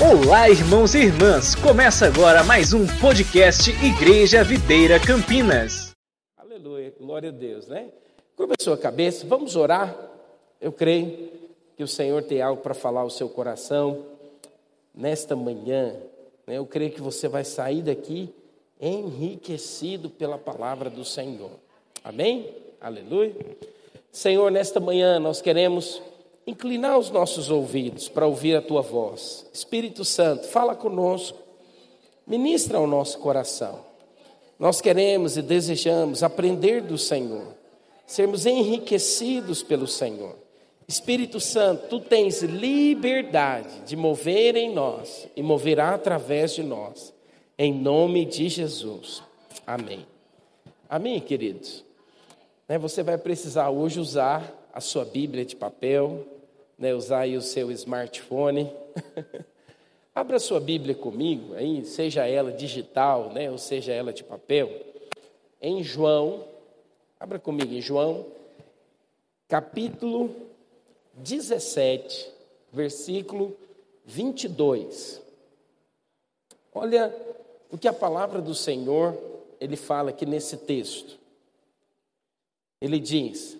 Olá, irmãos e irmãs! Começa agora mais um podcast Igreja Videira Campinas. Aleluia, glória a Deus, né? Curva a sua cabeça, vamos orar. Eu creio que o Senhor tem algo para falar ao seu coração nesta manhã. Né? Eu creio que você vai sair daqui enriquecido pela palavra do Senhor. Amém? Aleluia. Senhor, nesta manhã nós queremos inclinar os nossos ouvidos para ouvir a tua voz. Espírito Santo, fala conosco, ministra ao nosso coração. Nós queremos e desejamos aprender do Senhor, sermos enriquecidos pelo Senhor. Espírito Santo, tu tens liberdade de mover em nós e moverá através de nós, em nome de Jesus. Amém. Amém, queridos. Né, você vai precisar hoje usar a sua Bíblia de papel, né, usar aí o seu smartphone. Abra sua Bíblia comigo, aí, seja ela digital, né, ou seja ela de papel, em João, abra comigo em João, capítulo 17, versículo 22. Olha o que a palavra do Senhor, ele fala aqui nesse texto. Ele diz: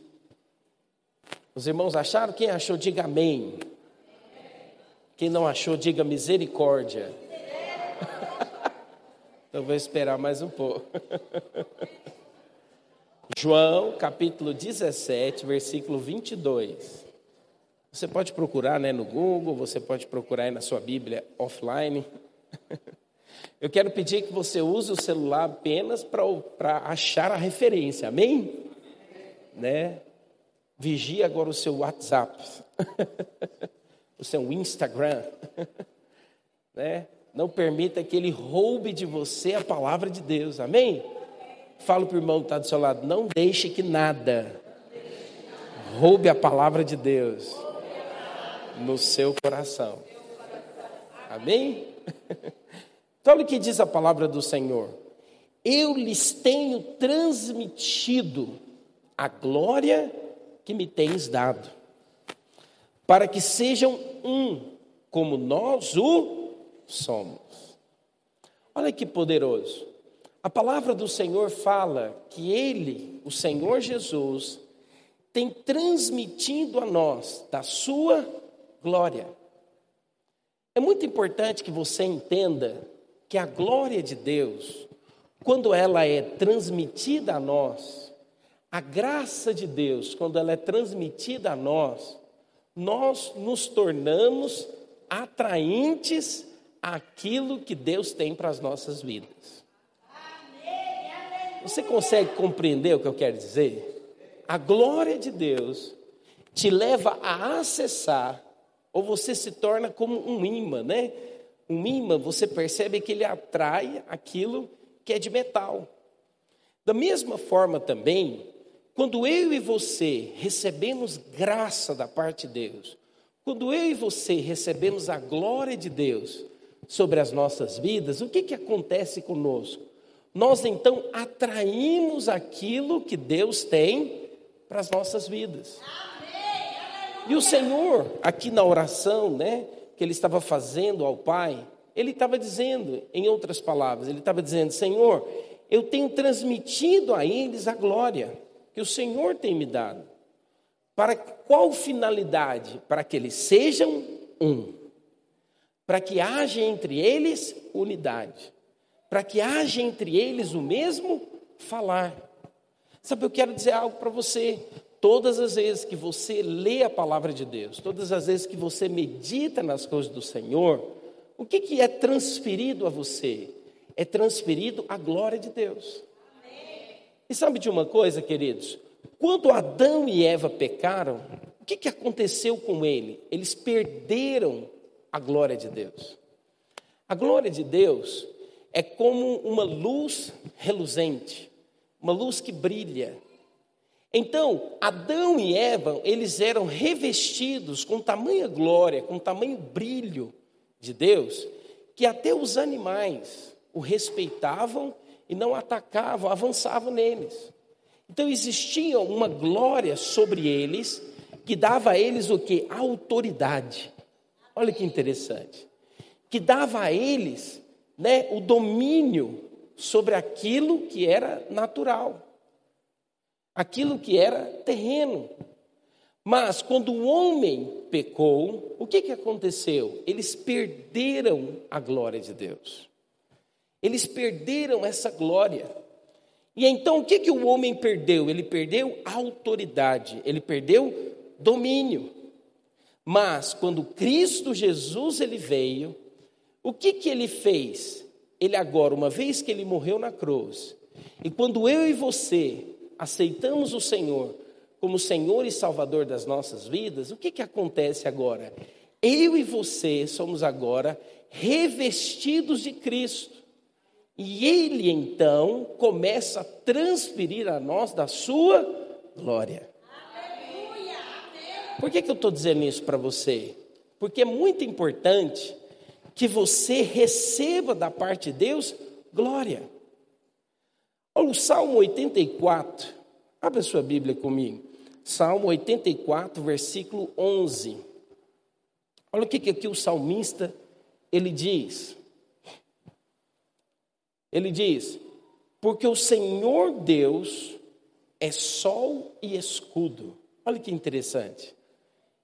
os irmãos acharam? Quem achou, diga amém. Quem não achou, diga misericórdia. então vou esperar mais um pouco. João, capítulo 17, versículo 22. Você pode procurar né, no Google, você pode procurar aí na sua Bíblia offline. Eu quero pedir que você use o celular apenas para achar a referência, amém? Né? Vigie agora o seu WhatsApp, o seu Instagram, né? Não permita que ele roube de você a palavra de Deus, amém? Fala para o irmão que está do seu lado, não deixe que nada roube a palavra de Deus no seu coração, amém? Então, olha o que diz a palavra do Senhor: Eu lhes tenho transmitido a glória que me tens dado, para que sejam um, como nós o somos. Olha que poderoso. A palavra do Senhor fala que Ele, o Senhor Jesus, tem transmitido a nós da Sua glória. É muito importante que você entenda que a glória de Deus, quando ela é transmitida a nós, a graça de Deus, quando ela é transmitida a nós, nós nos tornamos atraentes àquilo que Deus tem para as nossas vidas. Você consegue compreender o que eu quero dizer? A glória de Deus te leva a acessar, ou você se torna como um imã, né? Um imã, você percebe que ele atrai aquilo que é de metal. Da mesma forma também, quando eu e você recebemos graça da parte de Deus, quando eu e você recebemos a glória de Deus sobre as nossas vidas, o que, que acontece conosco? Nós então atraímos aquilo que Deus tem para as nossas vidas. E o Senhor, aqui na oração, né, que ele estava fazendo ao Pai, ele estava dizendo, em outras palavras, ele estava dizendo: Senhor, eu tenho transmitido a eles a glória que o Senhor tem me dado. Para qual finalidade? Para que eles sejam um. Para que haja entre eles unidade. Para que haja entre eles o mesmo falar. Sabe, eu quero dizer algo para você. Todas as vezes que você lê a palavra de Deus, todas as vezes que você medita nas coisas do Senhor, o que, que é transferido a você? É transferido a glória de Deus. E sabe de uma coisa, queridos? Quando Adão e Eva pecaram, o que, que aconteceu com ele? Eles perderam a glória de Deus. A glória de Deus é como uma luz reluzente, uma luz que brilha. Então, Adão e Eva, eles eram revestidos com tamanha glória, com tamanho brilho de Deus, que até os animais o respeitavam e não atacavam, avançavam neles. Então existia uma glória sobre eles que dava a eles o que? Autoridade. Olha que interessante. que dava a eles né, o domínio sobre aquilo que era natural, aquilo que era terreno. Mas quando o homem pecou, o que, que aconteceu? Eles perderam a glória de Deus. Eles perderam essa glória. E então o que, que o homem perdeu? Ele perdeu autoridade, ele perdeu domínio. Mas quando Cristo Jesus ele veio, o que, que ele fez? Ele agora, uma vez que ele morreu na cruz, e quando eu e você aceitamos o Senhor como Senhor e Salvador das nossas vidas, o que, que acontece agora? Eu e você somos agora revestidos de Cristo. E Ele então começa a transferir a nós da sua glória. Por que, que eu estou dizendo isso para você? Porque é muito importante que você receba da parte de Deus glória. Olha o Salmo 84, abra sua Bíblia comigo. Salmo 84, versículo 11. Olha o que, que aqui o salmista ele diz. Ele diz: Porque o Senhor Deus é sol e escudo. Olha que interessante.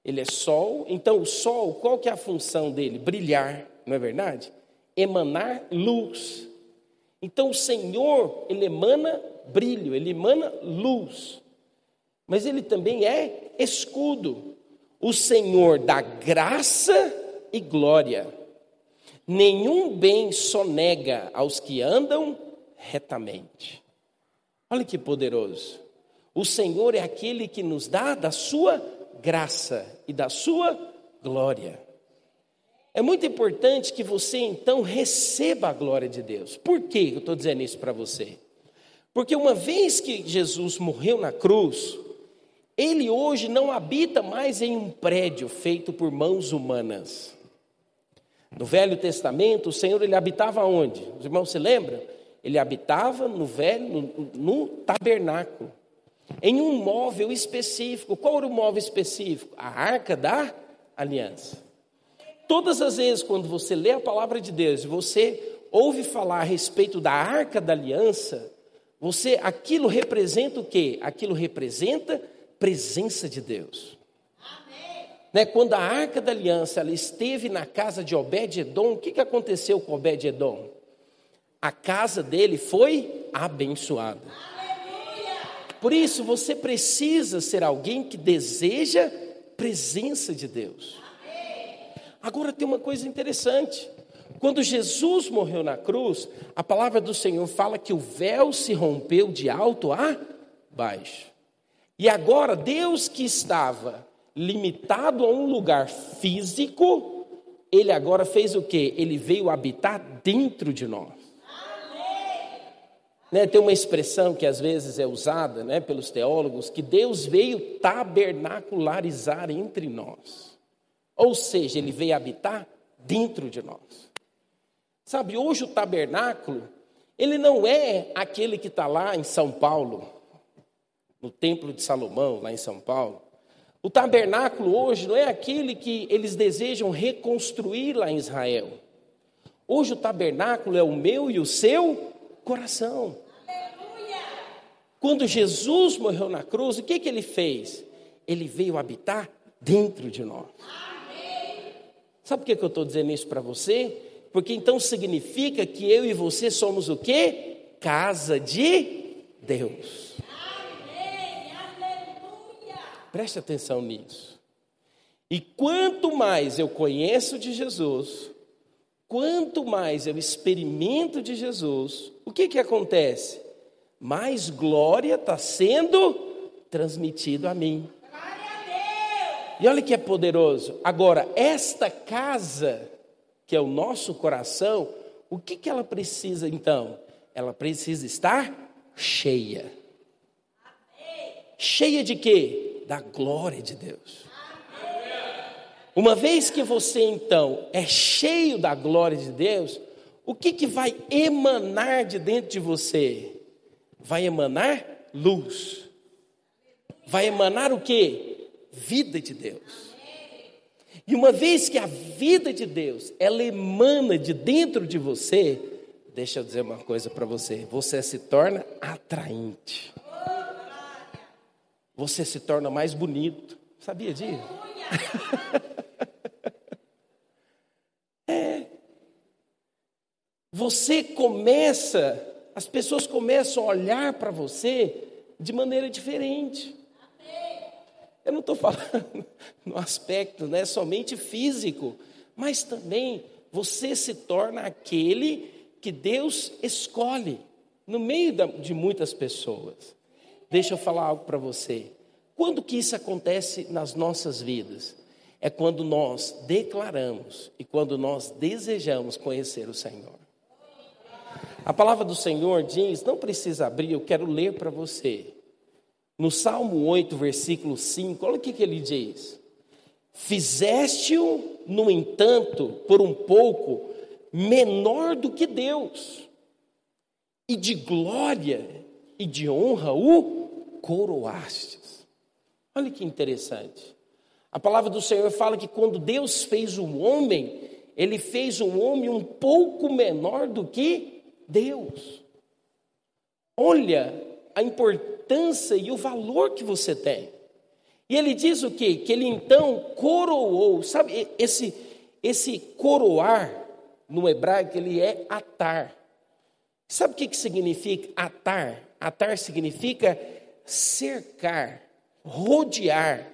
Ele é sol, então o sol, qual que é a função dele? Brilhar não é verdade? Emanar luz. Então o Senhor, ele emana brilho, ele emana luz. Mas ele também é escudo. O Senhor dá graça e glória. Nenhum bem sonega aos que andam retamente. Olha que poderoso. O Senhor é aquele que nos dá da sua graça e da sua glória. É muito importante que você então receba a glória de Deus. Por que eu estou dizendo isso para você? Porque uma vez que Jesus morreu na cruz, ele hoje não habita mais em um prédio feito por mãos humanas. No Velho Testamento, o Senhor ele habitava onde? Os irmãos se lembram? Ele habitava no velho, no, no tabernáculo, em um móvel específico. Qual era o móvel específico? A arca da aliança. Todas as vezes quando você lê a palavra de Deus e você ouve falar a respeito da arca da aliança, você aquilo representa o quê? Aquilo representa presença de Deus. Né? Quando a arca da aliança ela esteve na casa de Obed-edom, o que, que aconteceu com Obed-edom? A casa dele foi abençoada. Por isso, você precisa ser alguém que deseja presença de Deus. Agora tem uma coisa interessante. Quando Jesus morreu na cruz, a palavra do Senhor fala que o véu se rompeu de alto a baixo. E agora, Deus que estava limitado a um lugar físico, ele agora fez o que? Ele veio habitar dentro de nós. Né, tem uma expressão que às vezes é usada né, pelos teólogos, que Deus veio tabernacularizar entre nós. Ou seja, ele veio habitar dentro de nós. Sabe, hoje o tabernáculo, ele não é aquele que está lá em São Paulo, no Templo de Salomão, lá em São Paulo. O tabernáculo hoje não é aquele que eles desejam reconstruir lá em Israel. Hoje o tabernáculo é o meu e o seu coração. Aleluia! Quando Jesus morreu na cruz, o que, que ele fez? Ele veio habitar dentro de nós. Sabe por que eu estou dizendo isso para você? Porque então significa que eu e você somos o quê? Casa de Deus. Preste atenção nisso. E quanto mais eu conheço de Jesus, quanto mais eu experimento de Jesus, o que que acontece? Mais glória está sendo transmitido a mim. E olha que é poderoso. Agora, esta casa, que é o nosso coração, o que, que ela precisa então? Ela precisa estar cheia. Cheia de quê? Da glória de Deus. Uma vez que você então é cheio da glória de Deus, o que, que vai emanar de dentro de você? Vai emanar luz. Vai emanar o que? vida de Deus. E uma vez que a vida de Deus, ela emana de dentro de você, deixa eu dizer uma coisa para você, você se torna atraente. Você se torna mais bonito. Sabia disso? é. Você começa, as pessoas começam a olhar para você de maneira diferente. Eu não estou falando no aspecto né, somente físico, mas também você se torna aquele que Deus escolhe no meio de muitas pessoas. Deixa eu falar algo para você. Quando que isso acontece nas nossas vidas? É quando nós declaramos e quando nós desejamos conhecer o Senhor. A palavra do Senhor diz, não precisa abrir, eu quero ler para você. No Salmo 8, versículo 5, olha o que, que ele diz: Fizeste-o, no entanto, por um pouco, menor do que Deus, e de glória e de honra o coroastes. Olha que interessante. A palavra do Senhor fala que quando Deus fez o homem, ele fez um homem um pouco menor do que Deus. Olha a importância importância e o valor que você tem. E ele diz o quê? Que ele então coroou, sabe, esse, esse coroar no hebraico, ele é atar. Sabe o que, que significa atar? Atar significa cercar, rodear.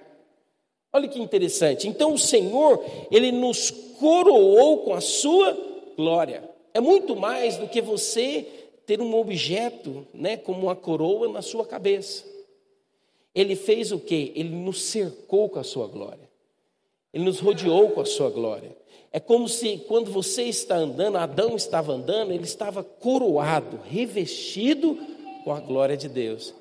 Olha que interessante. Então o Senhor, ele nos coroou com a sua glória. É muito mais do que você ter um objeto, né, como uma coroa na sua cabeça. Ele fez o quê? Ele nos cercou com a sua glória. Ele nos rodeou com a sua glória. É como se quando você está andando, Adão estava andando, ele estava coroado, revestido com a glória de Deus.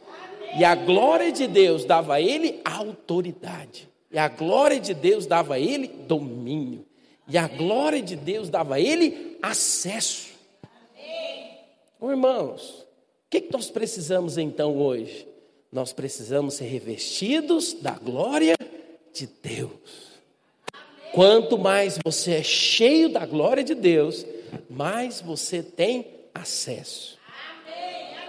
E a glória de Deus dava a ele autoridade. E a glória de Deus dava a ele domínio. E a glória de Deus dava a ele acesso. Oh, irmãos, o que, que nós precisamos então hoje? Nós precisamos ser revestidos da glória de Deus. Quanto mais você é cheio da glória de Deus, mais você tem acesso.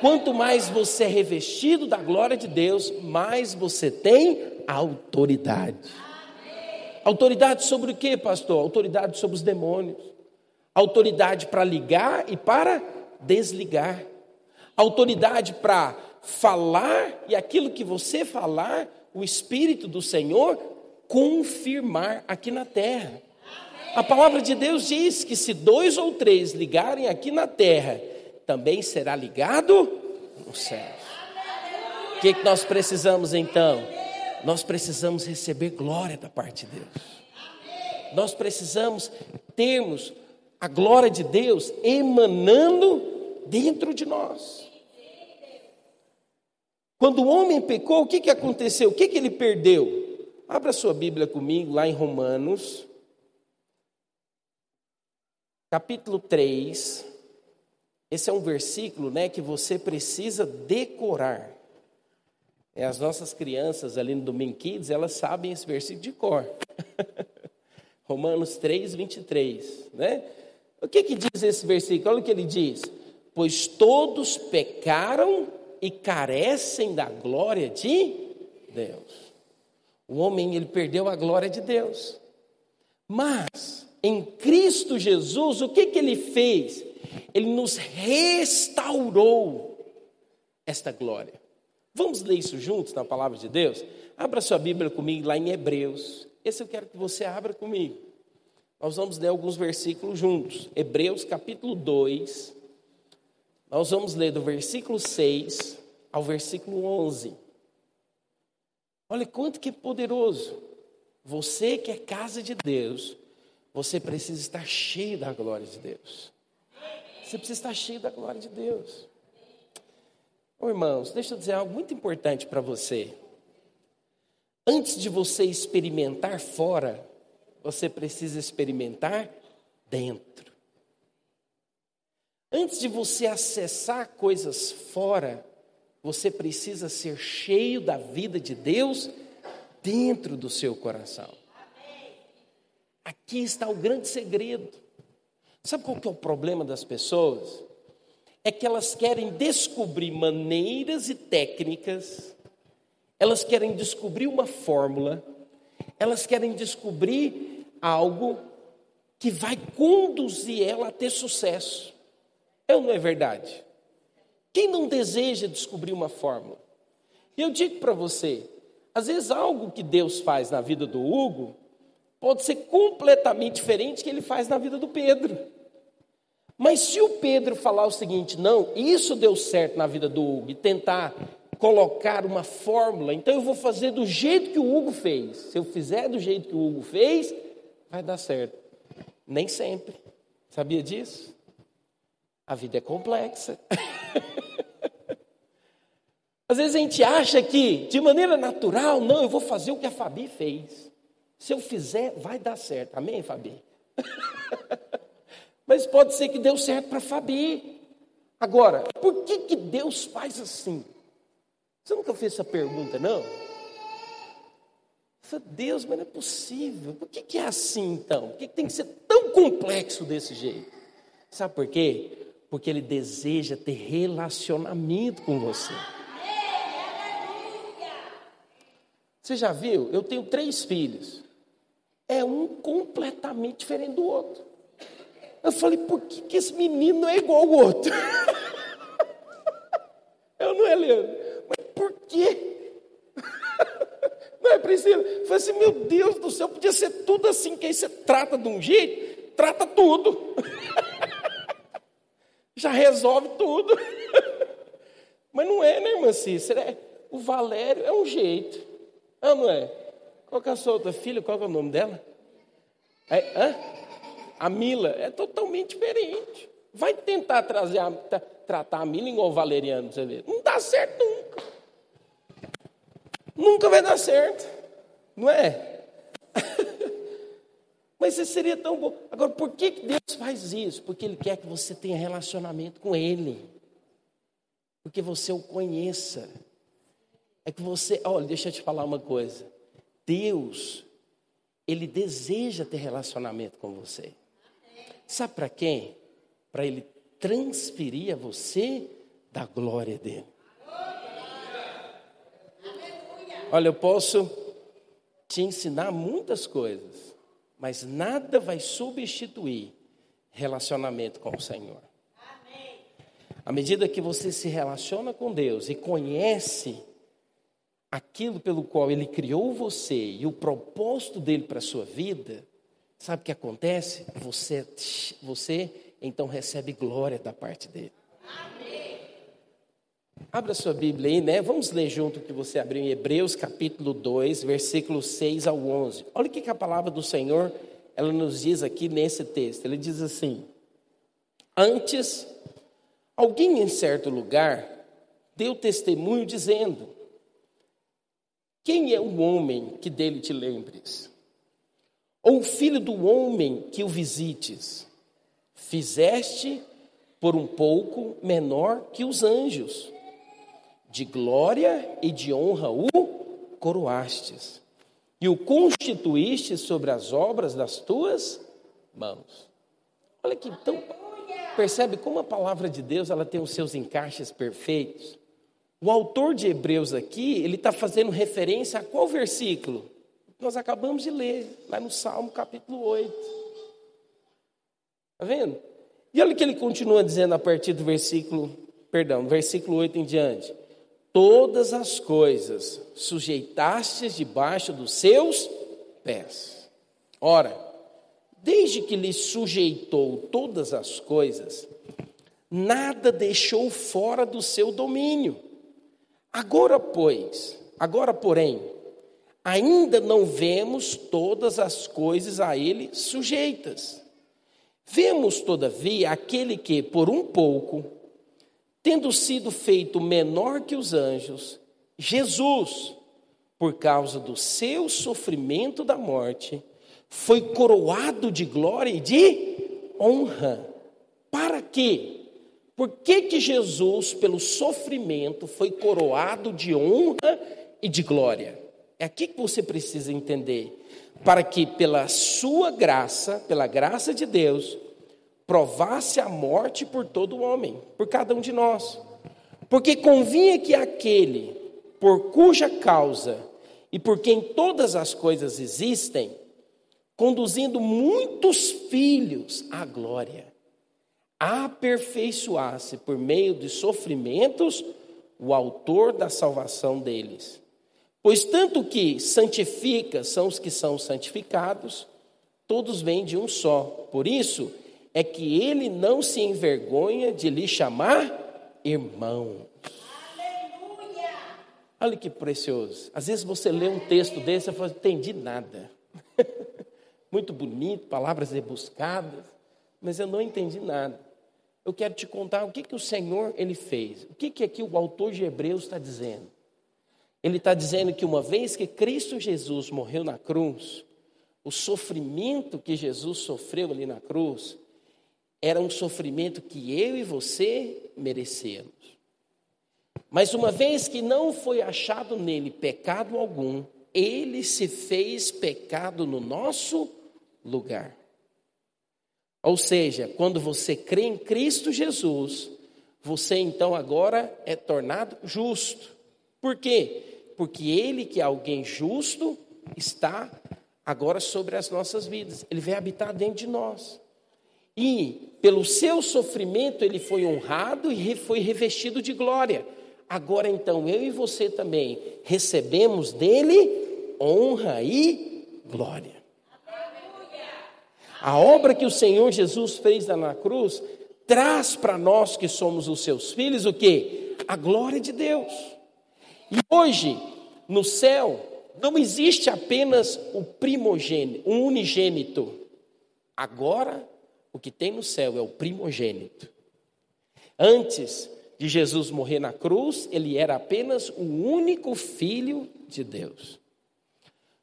Quanto mais você é revestido da glória de Deus, mais você tem autoridade. Autoridade sobre o que, pastor? Autoridade sobre os demônios. Autoridade para ligar e para desligar. Autoridade para falar e aquilo que você falar, o Espírito do Senhor confirmar aqui na terra. A palavra de Deus diz que se dois ou três ligarem aqui na terra, também será ligado no céu. O que, que nós precisamos então? Nós precisamos receber glória da parte de Deus. Nós precisamos termos a glória de Deus emanando dentro de nós. Quando o homem pecou, o que, que aconteceu? O que, que ele perdeu? Abra sua Bíblia comigo lá em Romanos, capítulo 3. Esse é um versículo né, que você precisa decorar. É, as nossas crianças ali no Domingo Kids, elas sabem esse versículo de cor. Romanos 3, 23. Né? O que, que diz esse versículo? Olha o que ele diz pois todos pecaram e carecem da glória de Deus. O homem ele perdeu a glória de Deus. Mas em Cristo Jesus, o que que ele fez? Ele nos restaurou esta glória. Vamos ler isso juntos na palavra de Deus? Abra sua Bíblia comigo lá em Hebreus. Esse eu quero que você abra comigo. Nós vamos ler alguns versículos juntos. Hebreus capítulo 2, nós vamos ler do versículo 6 ao versículo 11. Olha quanto que é poderoso. Você que é casa de Deus, você precisa estar cheio da glória de Deus. Você precisa estar cheio da glória de Deus. Ô, irmãos, deixa eu dizer algo muito importante para você. Antes de você experimentar fora, você precisa experimentar dentro. Antes de você acessar coisas fora, você precisa ser cheio da vida de Deus dentro do seu coração. Aqui está o grande segredo. Sabe qual que é o problema das pessoas? É que elas querem descobrir maneiras e técnicas, elas querem descobrir uma fórmula, elas querem descobrir algo que vai conduzir ela a ter sucesso. É ou não é verdade? Quem não deseja descobrir uma fórmula? E eu digo para você, às vezes algo que Deus faz na vida do Hugo pode ser completamente diferente que ele faz na vida do Pedro. Mas se o Pedro falar o seguinte, não, isso deu certo na vida do Hugo, e tentar colocar uma fórmula, então eu vou fazer do jeito que o Hugo fez. Se eu fizer do jeito que o Hugo fez, vai dar certo. Nem sempre. Sabia disso? A vida é complexa. Às vezes a gente acha que, de maneira natural, não, eu vou fazer o que a Fabi fez. Se eu fizer, vai dar certo. Amém, Fabi? Mas pode ser que deu certo para Fabi. Agora, por que, que Deus faz assim? Você nunca fez essa pergunta, não? Deus, mas não é possível. Por que, que é assim então? Por que, que tem que ser tão complexo desse jeito? Sabe por quê? Porque Ele deseja ter relacionamento com você. Você já viu? Eu tenho três filhos. É um completamente diferente do outro. Eu falei, por que, que esse menino é igual ao outro? Eu não é, Leandro? Mas por quê? Não é, Priscila? Eu falei assim, meu Deus do céu, podia ser tudo assim, que aí você trata de um jeito, trata tudo. Já resolve tudo. Mas não é, né, irmã Cícera? É, o Valério é um jeito. Ah, não é? Qual que é a sua outra filha? Qual é o nome dela? É, hã? A Mila. É totalmente diferente. Vai tentar trazer a, tratar a Mila igual o Valeriano, você vê. Não dá certo nunca. Nunca vai dar certo. Não é? Mas isso seria tão bom. Agora, por que Deus faz isso? Porque Ele quer que você tenha relacionamento com Ele. Porque você o conheça. É que você, olha, deixa eu te falar uma coisa. Deus, Ele deseja ter relacionamento com você. Sabe para quem? Para Ele transferir a você da glória dele. Olha, eu posso te ensinar muitas coisas, mas nada vai substituir relacionamento com o Senhor. À medida que você se relaciona com Deus e conhece aquilo pelo qual Ele criou você e o propósito dele para a sua vida, sabe o que acontece? Você, você então recebe glória da parte dele. Abra sua Bíblia aí, né? Vamos ler junto o que você abriu em Hebreus capítulo 2, versículos 6 ao 11. Olha o que, que a palavra do Senhor, ela nos diz aqui nesse texto. Ele diz assim: Antes, alguém em certo lugar deu testemunho dizendo: Quem é o homem que dele te lembres? Ou o filho do homem que o visites? Fizeste por um pouco menor que os anjos de glória e de honra o coroastes, e o constituíste sobre as obras das tuas mãos. Olha aqui, então, percebe como a palavra de Deus ela tem os seus encaixes perfeitos? O autor de Hebreus aqui, ele está fazendo referência a qual versículo? Nós acabamos de ler, lá no Salmo capítulo 8. Está vendo? E olha o que ele continua dizendo a partir do versículo, perdão, versículo 8 em diante todas as coisas sujeitastes debaixo dos seus pés. Ora, desde que lhe sujeitou todas as coisas, nada deixou fora do seu domínio. Agora, pois, agora, porém, ainda não vemos todas as coisas a ele sujeitas. Vemos, todavia, aquele que, por um pouco, tendo sido feito menor que os anjos, Jesus, por causa do seu sofrimento da morte, foi coroado de glória e de honra. Para quê? Por que, que Jesus, pelo sofrimento, foi coroado de honra e de glória? É aqui que você precisa entender. Para que, pela sua graça, pela graça de Deus, provasse a morte por todo homem, por cada um de nós. Porque convinha que aquele por cuja causa e por quem todas as coisas existem, conduzindo muitos filhos à glória, aperfeiçoasse por meio de sofrimentos o autor da salvação deles. Pois tanto que santifica são os que são santificados, todos vêm de um só. Por isso é que ele não se envergonha de lhe chamar irmão. Olha que precioso. Às vezes você lê um texto desse e fala, entendi nada. Muito bonito, palavras rebuscadas, mas eu não entendi nada. Eu quero te contar o que, que o Senhor ele fez. O que, que aqui o autor de Hebreus está dizendo? Ele está dizendo que uma vez que Cristo Jesus morreu na cruz, o sofrimento que Jesus sofreu ali na cruz era um sofrimento que eu e você merecemos. Mas uma vez que não foi achado nele pecado algum, ele se fez pecado no nosso lugar. Ou seja, quando você crê em Cristo Jesus, você então agora é tornado justo. Por quê? Porque ele, que é alguém justo, está agora sobre as nossas vidas. Ele vem habitar dentro de nós. E pelo seu sofrimento ele foi honrado e foi revestido de glória. Agora então eu e você também recebemos dele honra e glória. A obra que o Senhor Jesus fez na cruz traz para nós que somos os seus filhos o que? A glória de Deus. E hoje, no céu, não existe apenas o primogênito, o unigênito. Agora, o que tem no céu é o primogênito. Antes, de Jesus morrer na cruz, ele era apenas o único filho de Deus.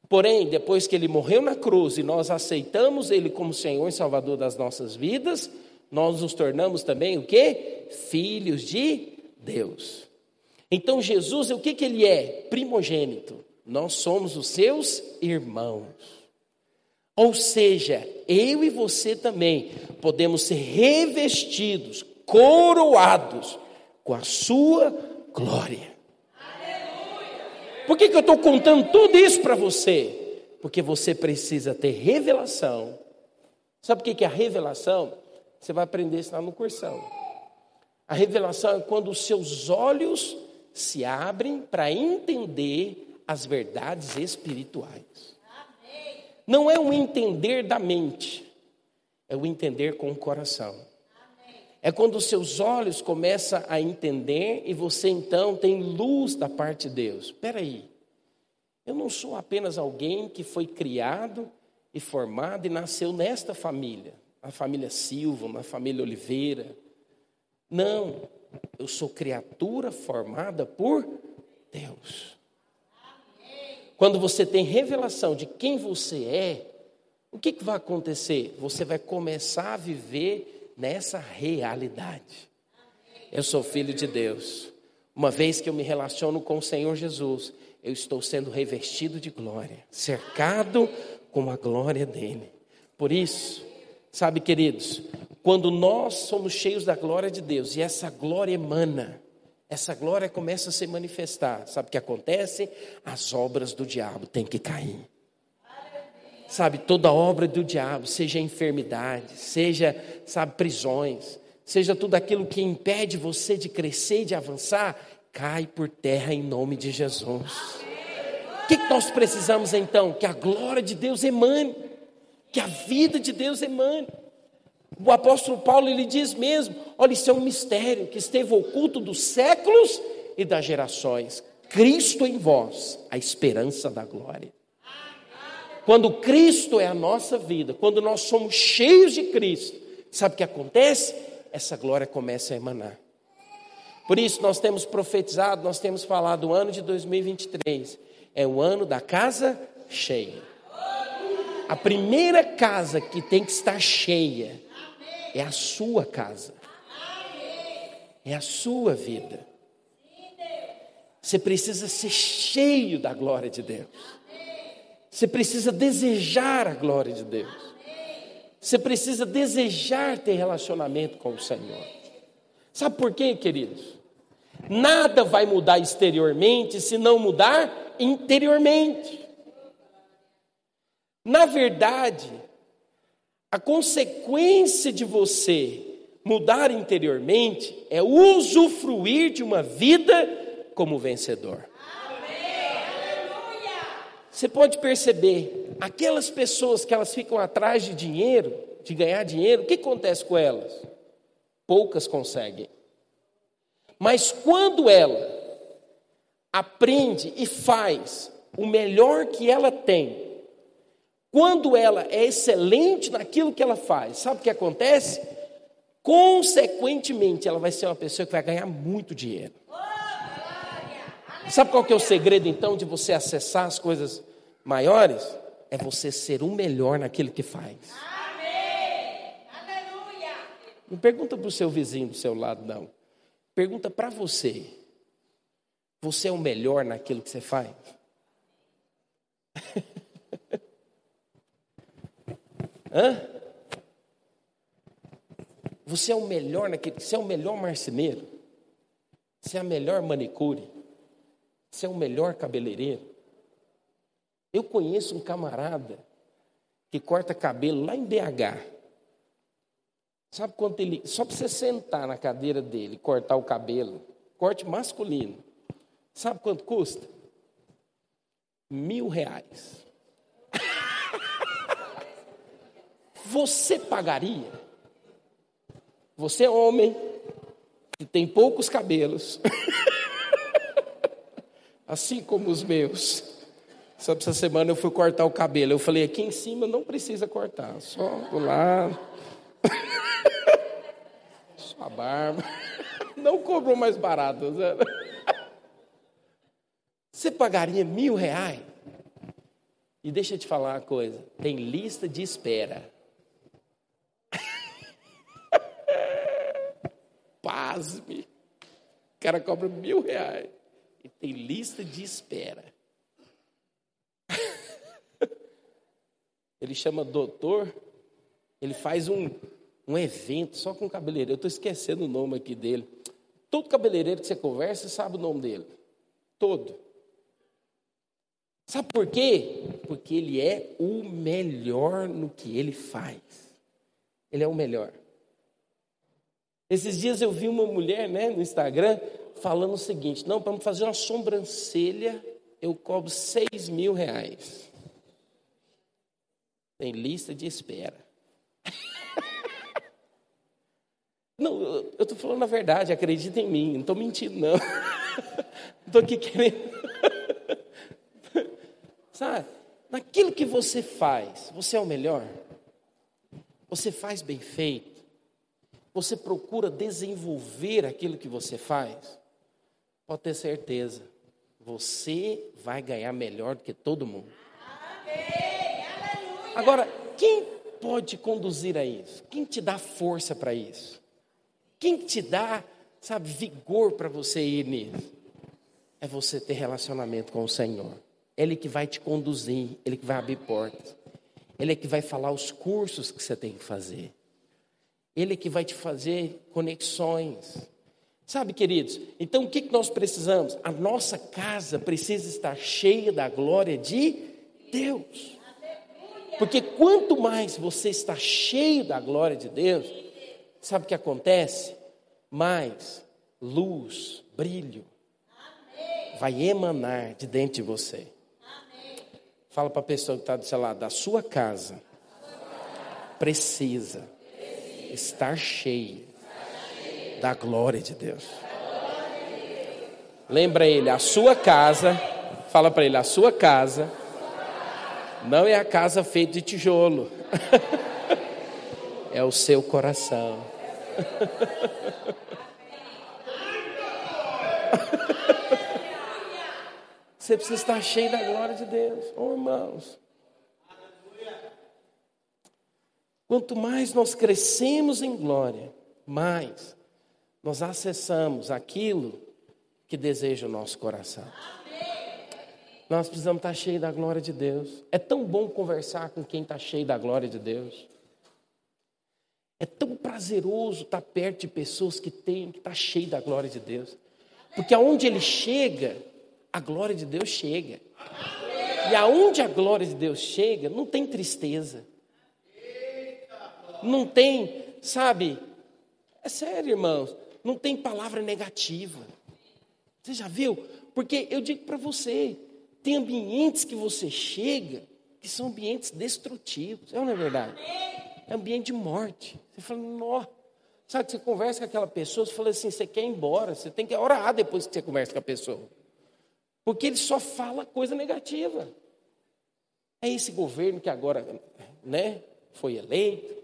Porém, depois que ele morreu na cruz e nós aceitamos ele como Senhor e Salvador das nossas vidas, nós nos tornamos também o que? Filhos de Deus. Então Jesus, o que, que ele é? Primogênito. Nós somos os seus irmãos. Ou seja, eu e você também podemos ser revestidos, coroados com a sua glória. Por que, que eu estou contando tudo isso para você? Porque você precisa ter revelação. Sabe o que, que é a revelação? Você vai aprender isso lá no cursão. A revelação é quando os seus olhos se abrem para entender as verdades espirituais. Não é um entender da mente, é o entender com o coração. É quando os seus olhos começam a entender e você então tem luz da parte de Deus. Espera aí, eu não sou apenas alguém que foi criado e formado e nasceu nesta família, na família Silva, na família Oliveira. Não, eu sou criatura formada por Deus. Quando você tem revelação de quem você é, o que, que vai acontecer? Você vai começar a viver nessa realidade. Eu sou filho de Deus. Uma vez que eu me relaciono com o Senhor Jesus, eu estou sendo revestido de glória, cercado com a glória dele. Por isso, sabe, queridos, quando nós somos cheios da glória de Deus e essa glória emana, essa glória começa a se manifestar, sabe o que acontece? As obras do diabo têm que cair sabe, toda obra do diabo, seja enfermidade, seja, sabe, prisões, seja tudo aquilo que impede você de crescer e de avançar, cai por terra em nome de Jesus. O que, que nós precisamos então? Que a glória de Deus emane, que a vida de Deus emane. O apóstolo Paulo ele diz mesmo: olha, isso é um mistério que esteve oculto dos séculos e das gerações. Cristo em vós, a esperança da glória. Quando Cristo é a nossa vida, quando nós somos cheios de Cristo, sabe o que acontece? Essa glória começa a emanar. Por isso, nós temos profetizado, nós temos falado, o ano de 2023 é o ano da casa cheia. A primeira casa que tem que estar cheia é a sua casa, é a sua vida. Você precisa ser cheio da glória de Deus. Você precisa desejar a glória de Deus. Você precisa desejar ter relacionamento com o Senhor. Sabe por quê, queridos? Nada vai mudar exteriormente se não mudar interiormente. Na verdade, a consequência de você mudar interiormente é usufruir de uma vida como vencedor. Você pode perceber, aquelas pessoas que elas ficam atrás de dinheiro, de ganhar dinheiro, o que acontece com elas? Poucas conseguem. Mas quando ela aprende e faz o melhor que ela tem, quando ela é excelente naquilo que ela faz, sabe o que acontece? Consequentemente, ela vai ser uma pessoa que vai ganhar muito dinheiro. Sabe qual que é o segredo então de você acessar as coisas maiores? É você ser o melhor naquilo que faz. Amém. Aleluia. Não pergunta para o seu vizinho do seu lado, não. Pergunta para você. Você é o melhor naquilo que você faz? Hã? Você é o melhor naquele, você é o melhor marceneiro. Você é a melhor manicure. Você é o melhor cabeleireiro. Eu conheço um camarada que corta cabelo lá em BH. Sabe quanto ele. Só para você sentar na cadeira dele, cortar o cabelo, corte masculino. Sabe quanto custa? Mil reais. Você pagaria? Você é homem, que tem poucos cabelos, assim como os meus. Sabe, essa semana eu fui cortar o cabelo. Eu falei, aqui em cima não precisa cortar, só do lado. só a barba. Não cobrou mais barato. Né? Você pagaria mil reais? E deixa eu te falar uma coisa: tem lista de espera. Pasme. O cara cobra mil reais. E tem lista de espera. Ele chama doutor, ele faz um, um evento só com cabeleireiro. Eu estou esquecendo o nome aqui dele. Todo cabeleireiro que você conversa sabe o nome dele. Todo. Sabe por quê? Porque ele é o melhor no que ele faz. Ele é o melhor. Esses dias eu vi uma mulher né, no Instagram falando o seguinte: não, para fazer uma sobrancelha, eu cobro seis mil reais. Tem lista de espera. Não, eu estou falando a verdade, acredita em mim, não estou mentindo, não. Estou aqui querendo. Sabe, naquilo que você faz, você é o melhor. Você faz bem feito. Você procura desenvolver aquilo que você faz, pode ter certeza, você vai ganhar melhor do que todo mundo. Agora, quem pode conduzir a isso? Quem te dá força para isso? Quem te dá, sabe, vigor para você ir nisso? É você ter relacionamento com o Senhor. Ele que vai te conduzir, ele que vai abrir portas. Ele é que vai falar os cursos que você tem que fazer. Ele é que vai te fazer conexões. Sabe, queridos? Então o que nós precisamos? A nossa casa precisa estar cheia da glória de Deus. Porque quanto mais você está cheio da glória de Deus, sabe o que acontece? Mais luz, brilho vai emanar de dentro de você. Fala para a pessoa que está do seu lado, da sua casa precisa estar cheio da glória de Deus. Lembra ele, a sua casa, fala para ele, a sua casa não é a casa feita de tijolo, é o seu coração. Você precisa estar cheio da glória de Deus, oh, irmãos. Quanto mais nós crescemos em glória, mais nós acessamos aquilo que deseja o nosso coração. Nós precisamos estar cheios da glória de Deus. É tão bom conversar com quem está cheio da glória de Deus. É tão prazeroso estar perto de pessoas que têm, que está cheio da glória de Deus. Porque aonde ele chega, a glória de Deus chega. E aonde a glória de Deus chega, não tem tristeza. Não tem, sabe? É sério, irmãos. Não tem palavra negativa. Você já viu? Porque eu digo para você, tem ambientes que você chega que são ambientes destrutivos. É ou não é verdade? É ambiente de morte. Você fala, nó. Sabe que você conversa com aquela pessoa, você fala assim, você quer ir embora, você tem que orar depois que você conversa com a pessoa. Porque ele só fala coisa negativa. É esse governo que agora, né, foi eleito.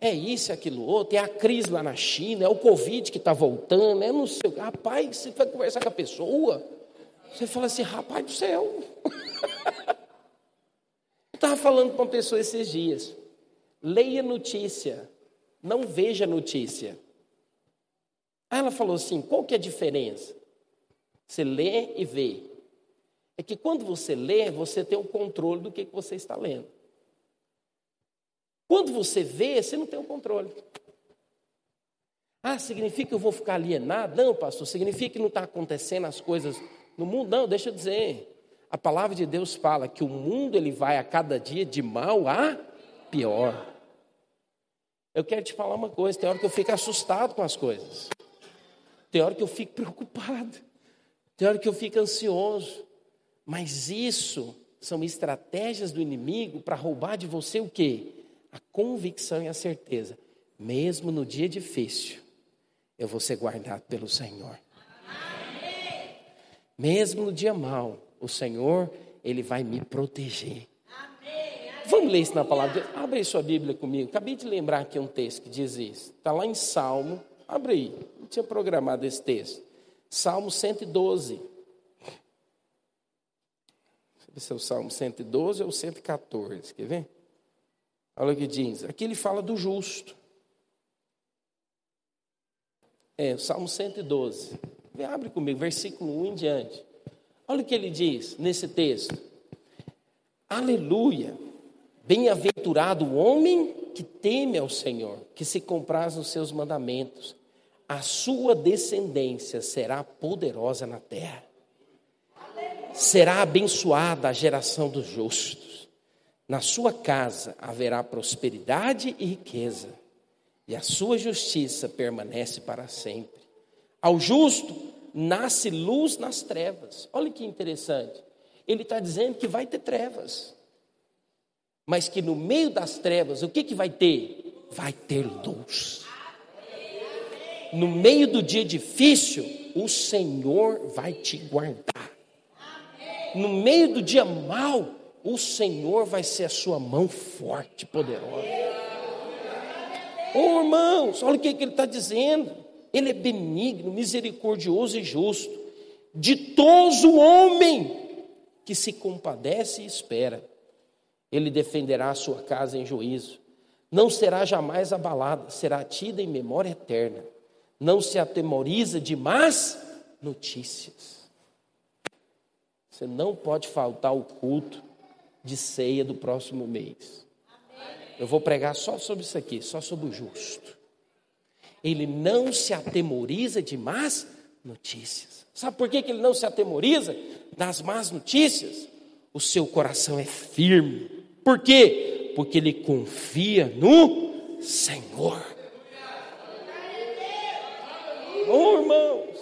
É isso, é aquilo outro, é a crise lá na China, é o Covid que está voltando, é não sei. Rapaz, você vai conversar com a pessoa, você fala assim, rapaz do céu. Estava falando com uma pessoa esses dias. Leia notícia, não veja notícia. Aí ela falou assim: qual que é a diferença? Você lê e vê. É que quando você lê, você tem o controle do que, que você está lendo. Quando você vê, você não tem o controle. Ah, significa que eu vou ficar alienado? Não, pastor, significa que não está acontecendo as coisas no mundo, não, deixa eu dizer. A palavra de Deus fala que o mundo ele vai a cada dia de mal a pior. Eu quero te falar uma coisa, tem hora que eu fico assustado com as coisas. Tem hora que eu fico preocupado. Tem hora que eu fico ansioso. Mas isso são estratégias do inimigo para roubar de você o quê? A convicção e a certeza. Mesmo no dia difícil, eu vou ser guardado pelo Senhor. Mesmo no dia mau, o Senhor, Ele vai me proteger. Vamos ler isso na palavra de Deus? Abre aí sua Bíblia comigo. Acabei de lembrar aqui um texto que diz isso. Está lá em Salmo. Abre aí. Não tinha programado esse texto. Salmo 112. Esse é o Salmo 112 ou 114. Quer ver? Olha o que diz. Aqui ele fala do justo. É, o Salmo 112. Abre comigo, versículo 1 em diante. Olha o que ele diz nesse texto. Aleluia. Bem-aventurado o homem que teme ao Senhor, que se compraz nos seus mandamentos. A sua descendência será poderosa na terra. Será abençoada a geração dos justos. Na sua casa haverá prosperidade e riqueza, e a sua justiça permanece para sempre. Ao justo nasce luz nas trevas. Olha que interessante. Ele está dizendo que vai ter trevas. Mas que no meio das trevas, o que, que vai ter? Vai ter luz. No meio do dia difícil, o Senhor vai te guardar. No meio do dia mau, o Senhor vai ser a sua mão forte, poderosa. Oh, irmãos, olha o que, que ele está dizendo. Ele é benigno, misericordioso e justo, ditoso o homem que se compadece e espera. Ele defenderá a sua casa em juízo. Não será jamais abalada, será tida em memória eterna. Não se atemoriza de más notícias. Você não pode faltar o culto de ceia do próximo mês. Eu vou pregar só sobre isso aqui, só sobre o justo ele não se atemoriza de más notícias. Sabe por que ele não se atemoriza das más notícias? O seu coração é firme. Por quê? Porque ele confia no Senhor. Oh, irmãos,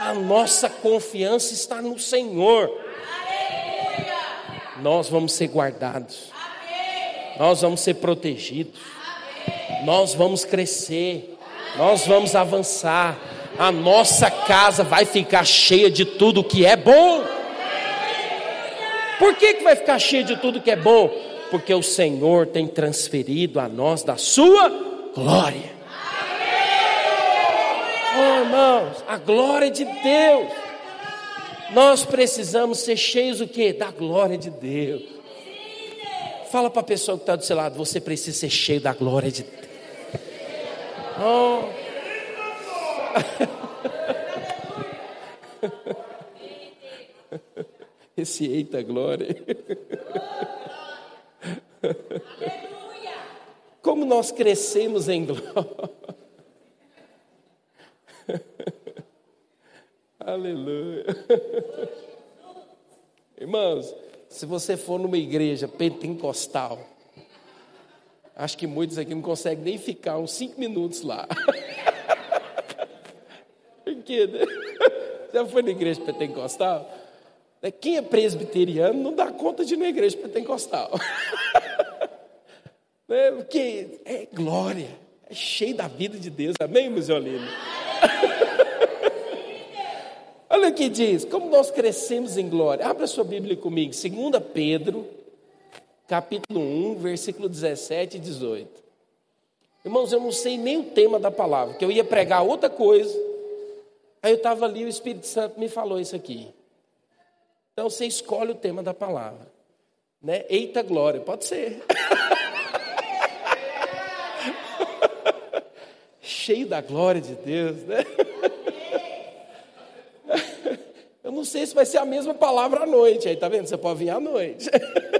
a nossa confiança está no Senhor. Nós vamos ser guardados, nós vamos ser protegidos nós vamos crescer, nós vamos avançar, a nossa casa vai ficar cheia de tudo que é bom. Por que, que vai ficar cheia de tudo que é bom? Porque o Senhor tem transferido a nós da sua glória. Oh, irmãos, a glória de Deus. Nós precisamos ser cheios do que? Da glória de Deus. Fala para a pessoa que está do seu lado, você precisa ser cheio da glória de Deus. Oh. Esse eita glória. Como nós crescemos em glória. Aleluia. Irmãos, se você for numa igreja pentecostal, acho que muitos aqui não conseguem nem ficar uns cinco minutos lá. Por quê? Né? Já foi na igreja pentecostal? Né, quem é presbiteriano não dá conta de ir na igreja pentecostal. Né, porque é glória, é cheio da vida de Deus. Amém, Museolino? Olha o que diz, como nós crescemos em glória. Abra sua Bíblia comigo, 2 Pedro, capítulo 1, versículo 17 e 18. Irmãos, eu não sei nem o tema da palavra, que eu ia pregar outra coisa. Aí eu estava ali, o Espírito Santo me falou isso aqui. Então você escolhe o tema da palavra. Né? Eita glória, pode ser. Cheio da glória de Deus, né? Eu não sei se vai ser a mesma palavra à noite. Aí, tá vendo? Você pode vir à noite.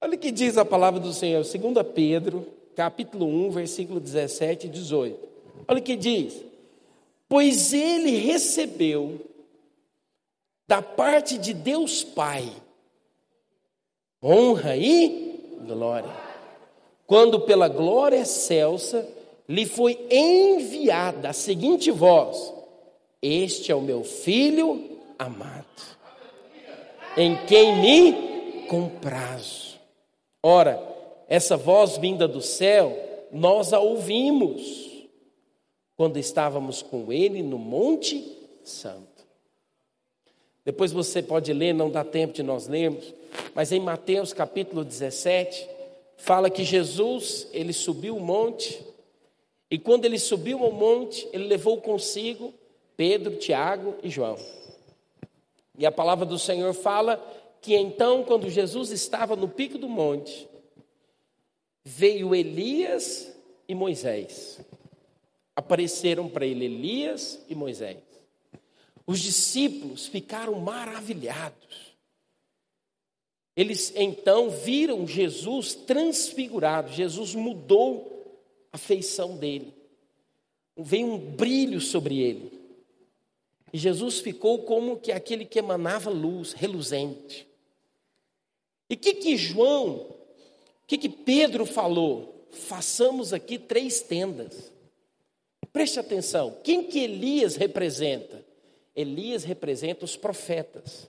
Olha o que diz a palavra do Senhor, 2 Pedro, capítulo 1, versículo 17 e 18. Olha o que diz: Pois ele recebeu da parte de Deus Pai honra e glória, quando pela glória excelsa lhe foi enviada a seguinte voz: este é o meu filho amado, em quem me comprazo. Ora, essa voz vinda do céu, nós a ouvimos quando estávamos com ele no Monte Santo. Depois você pode ler, não dá tempo de nós lermos, mas em Mateus capítulo 17, fala que Jesus, ele subiu o monte, e quando ele subiu ao monte, ele levou consigo Pedro, Tiago e João. E a palavra do Senhor fala que então, quando Jesus estava no pico do monte, veio Elias e Moisés. Apareceram para ele Elias e Moisés. Os discípulos ficaram maravilhados. Eles então viram Jesus transfigurado, Jesus mudou a feição dele. Veio um brilho sobre ele. E Jesus ficou como que aquele que emanava luz, reluzente. E o que que João, o que que Pedro falou? Façamos aqui três tendas. Preste atenção, quem que Elias representa? Elias representa os profetas.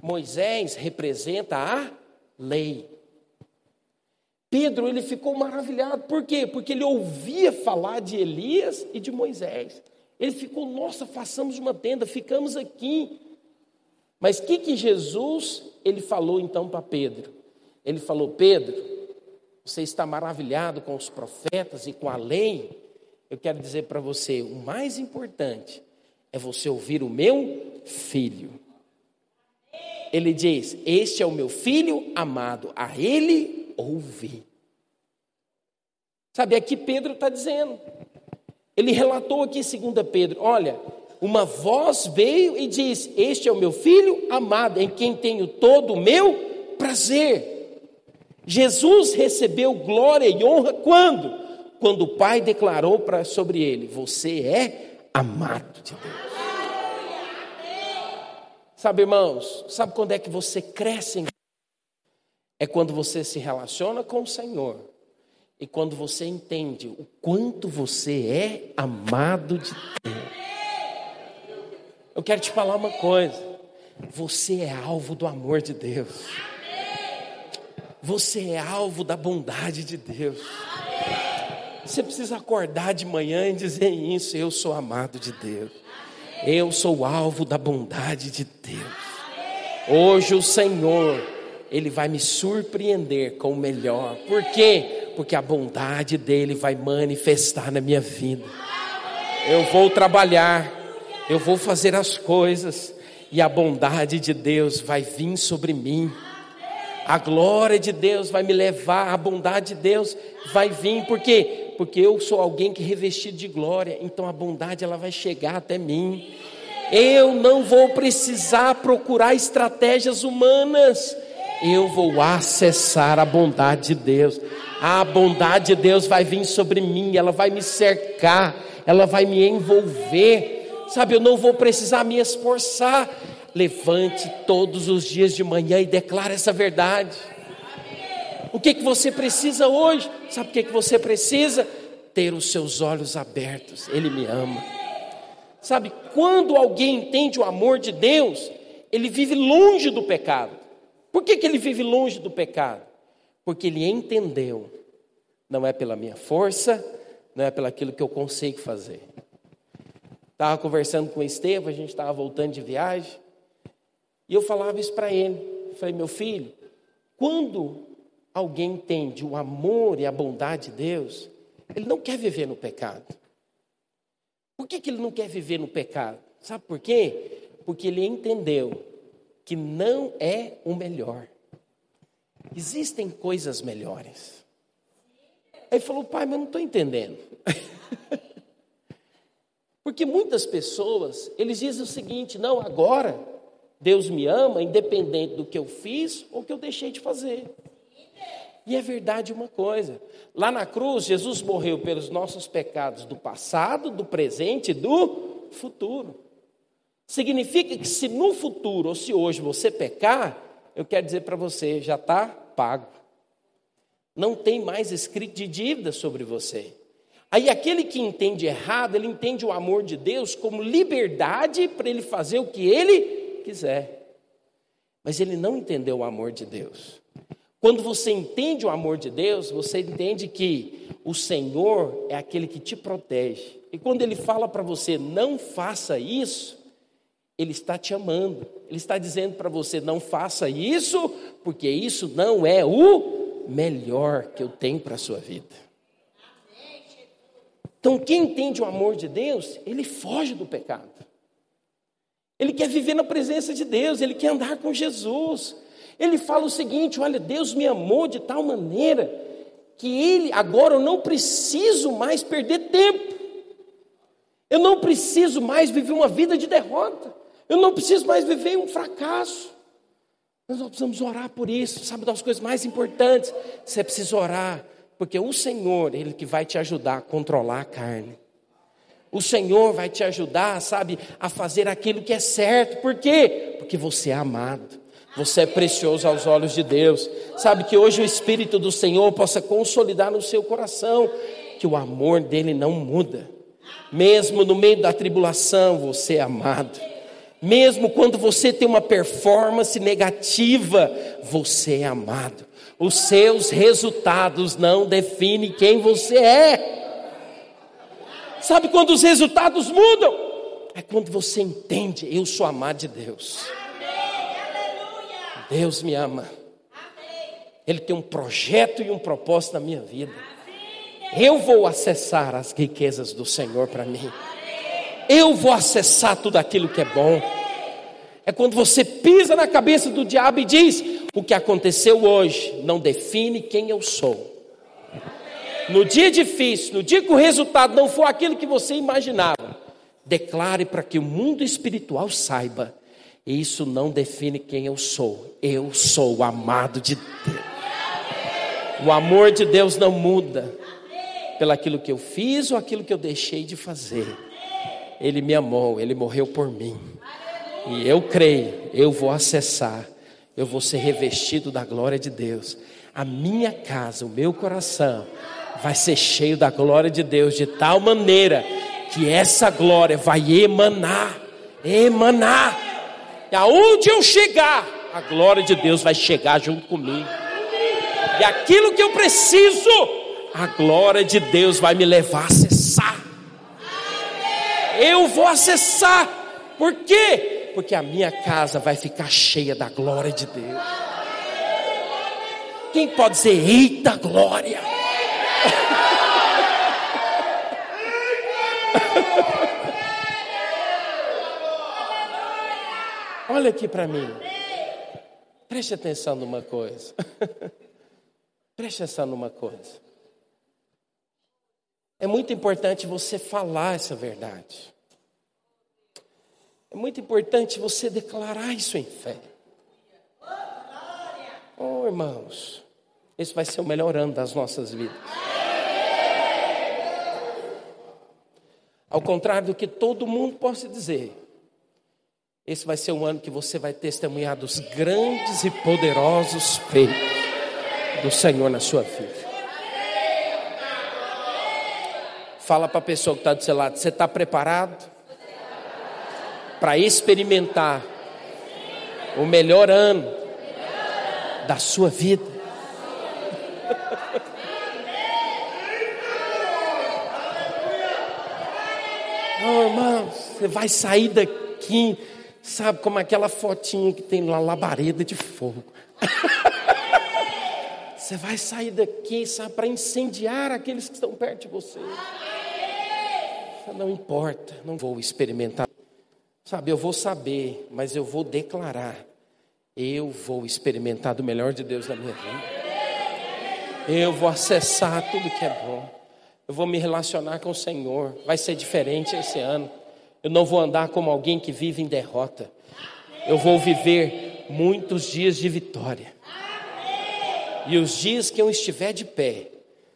Moisés representa a lei. Pedro, ele ficou maravilhado, por quê? Porque ele ouvia falar de Elias e de Moisés. Ele ficou, nossa, façamos uma tenda, ficamos aqui. Mas o que, que Jesus, ele falou então para Pedro? Ele falou, Pedro, você está maravilhado com os profetas e com a lei. Eu quero dizer para você, o mais importante é você ouvir o meu filho. Ele diz: Este é o meu filho amado, a ele ouvi. Sabe, aqui Pedro está dizendo: ele relatou aqui, segundo Pedro, olha, uma voz veio e diz: Este é o meu filho amado, em quem tenho todo o meu prazer. Jesus recebeu glória e honra quando? Quando o Pai declarou para sobre ele: Você é amado de Deus. Sabe, irmãos, sabe quando é que você cresce em É quando você se relaciona com o Senhor e quando você entende o quanto você é amado de Deus. Eu quero te falar uma coisa. Você é alvo do amor de Deus. Você é alvo da bondade de Deus. Você precisa acordar de manhã e dizer isso: eu sou amado de Deus. Eu sou alvo da bondade de Deus. Hoje o Senhor, Ele vai me surpreender com o melhor. Por quê? porque a bondade dele vai manifestar na minha vida. Eu vou trabalhar, eu vou fazer as coisas, e a bondade de Deus vai vir sobre mim. A glória de Deus vai me levar, a bondade de Deus vai vir, por quê? Porque eu sou alguém que revestido de glória, então a bondade ela vai chegar até mim. Eu não vou precisar procurar estratégias humanas. Eu vou acessar a bondade de Deus. A bondade de Deus vai vir sobre mim, ela vai me cercar, ela vai me envolver. Sabe, eu não vou precisar me esforçar. Levante todos os dias de manhã e declare essa verdade. O que, que você precisa hoje? Sabe o que, que você precisa? Ter os seus olhos abertos. Ele me ama. Sabe, quando alguém entende o amor de Deus, ele vive longe do pecado. Por que, que ele vive longe do pecado? Porque ele entendeu, não é pela minha força, não é pelaquilo que eu consigo fazer. Estava conversando com o Estevam, a gente estava voltando de viagem, e eu falava isso para ele. Eu falei, meu filho, quando alguém entende o amor e a bondade de Deus, ele não quer viver no pecado. Por que, que ele não quer viver no pecado? Sabe por quê? Porque ele entendeu que não é o melhor. Existem coisas melhores. Aí ele falou, pai, mas eu não estou entendendo. Porque muitas pessoas, eles dizem o seguinte: não, agora Deus me ama, independente do que eu fiz ou que eu deixei de fazer. E é verdade uma coisa: lá na cruz, Jesus morreu pelos nossos pecados do passado, do presente e do futuro. Significa que se no futuro ou se hoje você pecar, eu quero dizer para você, já está pago. Não tem mais escrito de dívida sobre você. Aí aquele que entende errado, ele entende o amor de Deus como liberdade para ele fazer o que ele quiser. Mas ele não entendeu o amor de Deus. Quando você entende o amor de Deus, você entende que o Senhor é aquele que te protege. E quando ele fala para você, não faça isso, ele está te amando. Ele está dizendo para você, não faça isso, porque isso não é o melhor que eu tenho para a sua vida. Então, quem entende o amor de Deus, ele foge do pecado. Ele quer viver na presença de Deus, ele quer andar com Jesus. Ele fala o seguinte: olha, Deus me amou de tal maneira que ele agora eu não preciso mais perder tempo. Eu não preciso mais viver uma vida de derrota. Eu não preciso mais viver um fracasso. Nós precisamos orar por isso, sabe das coisas mais importantes? Você precisa orar, porque o Senhor, Ele que vai te ajudar a controlar a carne. O Senhor vai te ajudar, sabe, a fazer aquilo que é certo. Por quê? Porque você é amado. Você é precioso aos olhos de Deus. Sabe que hoje o Espírito do Senhor possa consolidar no seu coração que o amor dele não muda. Mesmo no meio da tribulação, você é amado. Mesmo quando você tem uma performance negativa, você é amado. Os seus resultados não definem quem você é. Sabe quando os resultados mudam? É quando você entende, eu sou amado de Deus. Deus me ama. Ele tem um projeto e um propósito na minha vida. Eu vou acessar as riquezas do Senhor para mim. Eu vou acessar tudo aquilo que é bom. É quando você pisa na cabeça do diabo e diz: O que aconteceu hoje não define quem eu sou. No dia difícil, no dia que o resultado não for aquilo que você imaginava, declare para que o mundo espiritual saiba isso não define quem eu sou. Eu sou o amado de Deus. O amor de Deus não muda pelaquilo que eu fiz ou aquilo que eu deixei de fazer. Ele me amou, ele morreu por mim. E eu creio, eu vou acessar, eu vou ser revestido da glória de Deus. A minha casa, o meu coração, vai ser cheio da glória de Deus de tal maneira que essa glória vai emanar, emanar e aonde eu chegar, a glória de Deus vai chegar junto comigo. E aquilo que eu preciso, a glória de Deus vai me levar a acessar. Eu vou acessar. Por quê? Porque a minha casa vai ficar cheia da glória de Deus. Quem pode dizer, eita glória? Olha aqui para mim. Preste atenção numa coisa. Preste atenção numa coisa. É muito importante você falar essa verdade. É muito importante você declarar isso em fé. Oh, irmãos, esse vai ser o melhor ano das nossas vidas. Ao contrário do que todo mundo possa dizer, esse vai ser um ano que você vai testemunhar dos grandes e poderosos feitos do Senhor na sua vida. Fala para a pessoa que está do seu lado: você está preparado para experimentar o melhor ano da sua vida? Oh, irmãos, você vai sair daqui, sabe, como aquela fotinha que tem lá, labareda de fogo. você vai sair daqui, sabe, para incendiar aqueles que estão perto de você. Não importa, não vou experimentar. Sabe, eu vou saber, mas eu vou declarar. Eu vou experimentar do melhor de Deus na minha vida. Eu vou acessar tudo que é bom. Eu vou me relacionar com o Senhor. Vai ser diferente esse ano. Eu não vou andar como alguém que vive em derrota. Eu vou viver muitos dias de vitória. E os dias que eu estiver de pé,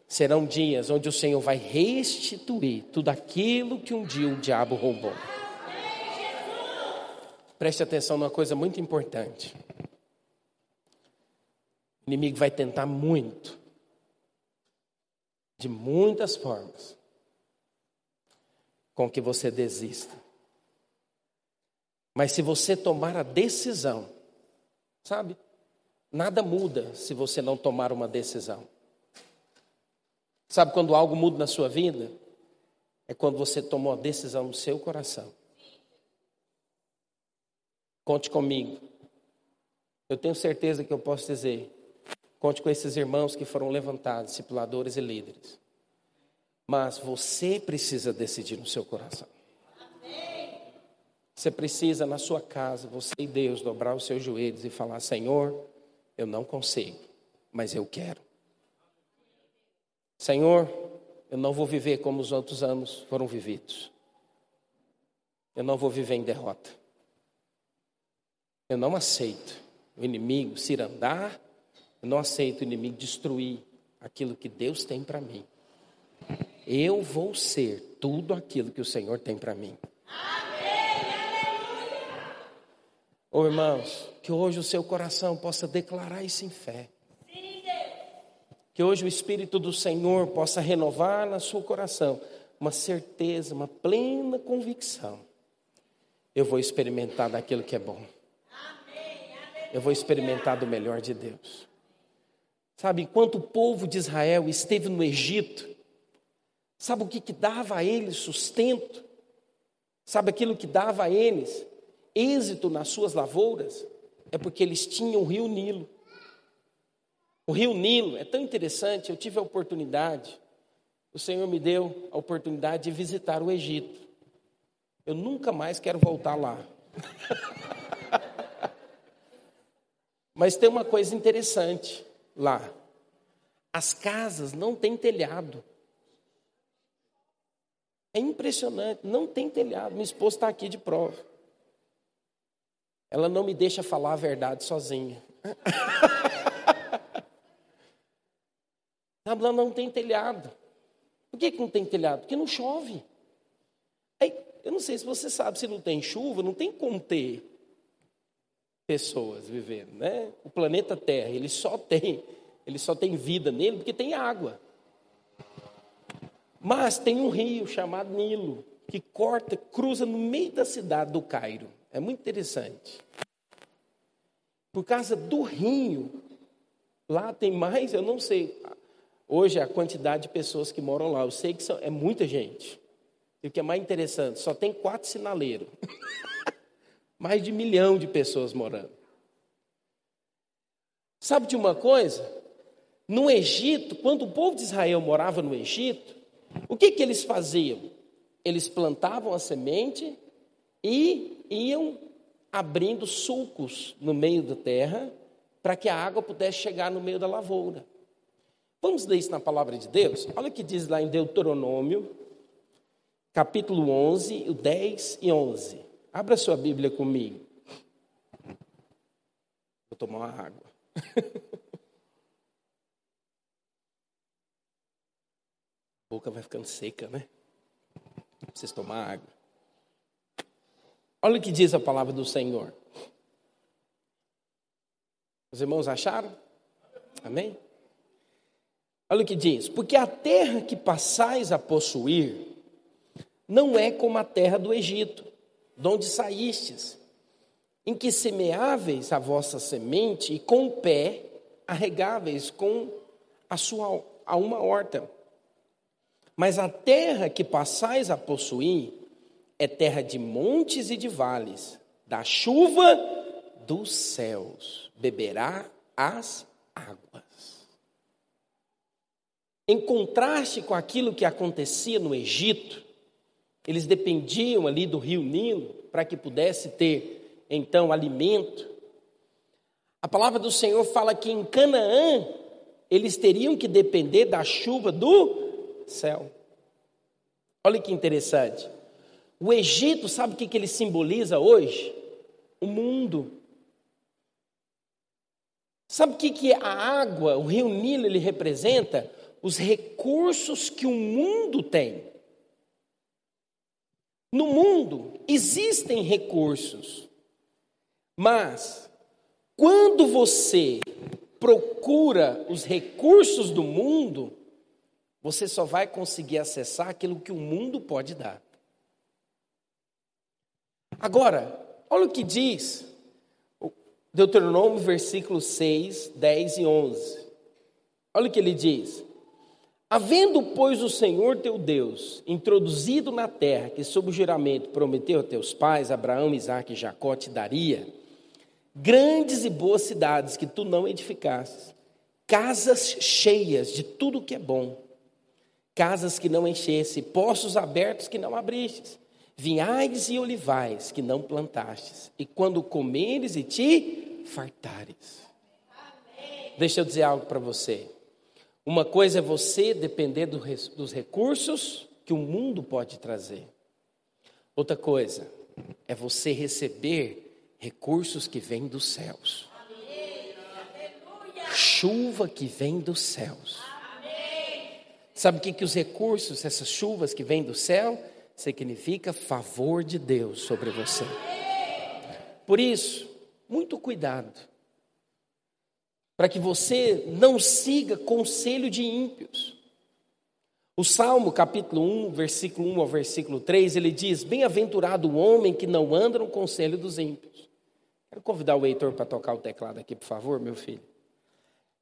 serão dias onde o Senhor vai restituir tudo aquilo que um dia o diabo roubou. Preste atenção numa coisa muito importante. O inimigo vai tentar muito, de muitas formas, com que você desista. Mas se você tomar a decisão, sabe? Nada muda se você não tomar uma decisão. Sabe quando algo muda na sua vida? É quando você tomou a decisão no seu coração. Conte comigo. Eu tenho certeza que eu posso dizer. Conte com esses irmãos que foram levantados, discipuladores e líderes. Mas você precisa decidir no seu coração. Você precisa, na sua casa, você e Deus, dobrar os seus joelhos e falar: Senhor, eu não consigo, mas eu quero. Senhor, eu não vou viver como os outros anos foram vividos. Eu não vou viver em derrota. Eu não aceito o inimigo se andar, eu não aceito o inimigo destruir aquilo que Deus tem para mim. Eu vou ser tudo aquilo que o Senhor tem para mim. Ô irmãos, que hoje o seu coração possa declarar isso em fé. Que hoje o Espírito do Senhor possa renovar na seu coração uma certeza, uma plena convicção. Eu vou experimentar daquilo que é bom. Eu vou experimentar do melhor de Deus. Sabe, enquanto o povo de Israel esteve no Egito, sabe o que, que dava a eles sustento? Sabe aquilo que dava a eles êxito nas suas lavouras? É porque eles tinham o rio Nilo. O rio Nilo é tão interessante, eu tive a oportunidade, o Senhor me deu a oportunidade de visitar o Egito. Eu nunca mais quero voltar lá. Mas tem uma coisa interessante lá. As casas não têm telhado. É impressionante, não tem telhado. Minha esposa está aqui de prova. Ela não me deixa falar a verdade sozinha. Lá não tem telhado. Por que, que não tem telhado? Porque não chove. Aí, eu não sei se você sabe, se não tem chuva, não tem como ter pessoas vivendo, né? O planeta Terra, ele só tem, ele só tem vida nele porque tem água. Mas tem um rio chamado Nilo que corta, cruza no meio da cidade do Cairo. É muito interessante. Por causa do rio, lá tem mais, eu não sei, Hoje, a quantidade de pessoas que moram lá, eu sei que são, é muita gente. E o que é mais interessante, só tem quatro sinaleiros. Mais de milhão de pessoas morando. Sabe de uma coisa? No Egito, quando o povo de Israel morava no Egito, o que, que eles faziam? Eles plantavam a semente e iam abrindo sulcos no meio da terra para que a água pudesse chegar no meio da lavoura. Vamos ler isso na palavra de Deus? Olha o que diz lá em Deuteronômio, capítulo 11, o 10 e 11. Abra sua Bíblia comigo. Vou tomar uma água. A boca vai ficando seca, né? Preciso tomar água. Olha o que diz a palavra do Senhor. Os irmãos acharam? Amém? Olha o que diz: Porque a terra que passais a possuir não é como a terra do Egito, de onde saístes, em que semeáveis a vossa semente e com o pé arregáveis com a sua a uma horta. Mas a terra que passais a possuir é terra de montes e de vales, da chuva dos céus beberá as águas. Em contraste com aquilo que acontecia no Egito, eles dependiam ali do rio Nilo para que pudesse ter então alimento. A palavra do Senhor fala que em Canaã eles teriam que depender da chuva do céu. Olha que interessante. O Egito, sabe o que ele simboliza hoje? O mundo. Sabe o que a água, o rio Nilo, ele representa? Os recursos que o mundo tem. No mundo existem recursos, mas quando você procura os recursos do mundo, você só vai conseguir acessar aquilo que o mundo pode dar. Agora, olha o que diz Deuteronômio, versículos 6, 10 e 11. Olha o que ele diz: Havendo, pois, o Senhor teu Deus introduzido na terra que, sob o juramento, prometeu a teus pais, Abraão, Isaque e Jacó, te daria, grandes e boas cidades que tu não edificastes, casas cheias de tudo que é bom, casas que não enchesse, poços abertos que não abristes, vinhais e olivais que não plantastes, e quando comeres e te fartares. Amém. Deixa eu dizer algo para você. Uma coisa é você depender do, dos recursos que o mundo pode trazer. Outra coisa é você receber recursos que vêm dos céus. Chuva que vem dos céus. Sabe o que, que os recursos, essas chuvas que vêm do céu, significa favor de Deus sobre você. Por isso, muito cuidado, para que você não siga conselho de ímpios. O Salmo, capítulo 1, versículo 1 ao versículo 3, ele diz: Bem-aventurado o homem que não anda no conselho dos ímpios. Quero convidar o Heitor para tocar o teclado aqui, por favor, meu filho.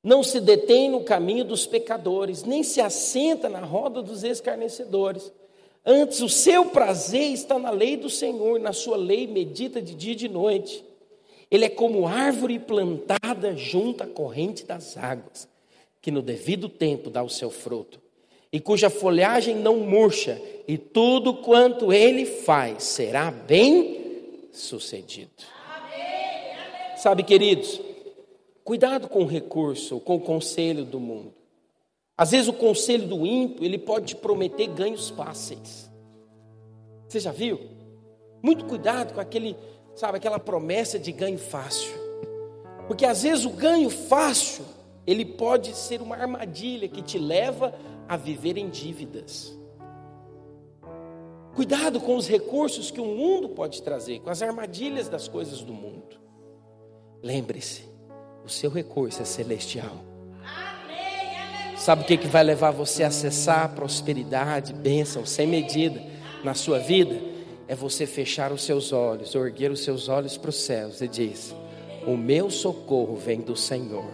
Não se detém no caminho dos pecadores, nem se assenta na roda dos escarnecedores. Antes, o seu prazer está na lei do Senhor, na sua lei medita de dia e de noite. Ele é como árvore plantada junto à corrente das águas, que no devido tempo dá o seu fruto, e cuja folhagem não murcha, e tudo quanto ele faz será bem sucedido. Sabe, queridos, Cuidado com o recurso, com o conselho do mundo. Às vezes o conselho do ímpio, ele pode te prometer ganhos fáceis. Você já viu? Muito cuidado com aquele, sabe, aquela promessa de ganho fácil. Porque às vezes o ganho fácil, ele pode ser uma armadilha que te leva a viver em dívidas. Cuidado com os recursos que o mundo pode trazer, com as armadilhas das coisas do mundo. Lembre-se, o seu recurso é celestial. Sabe o que, que vai levar você a acessar prosperidade, bênção sem medida na sua vida? É você fechar os seus olhos, erguer os seus olhos para os céus e diz: O meu socorro vem do Senhor.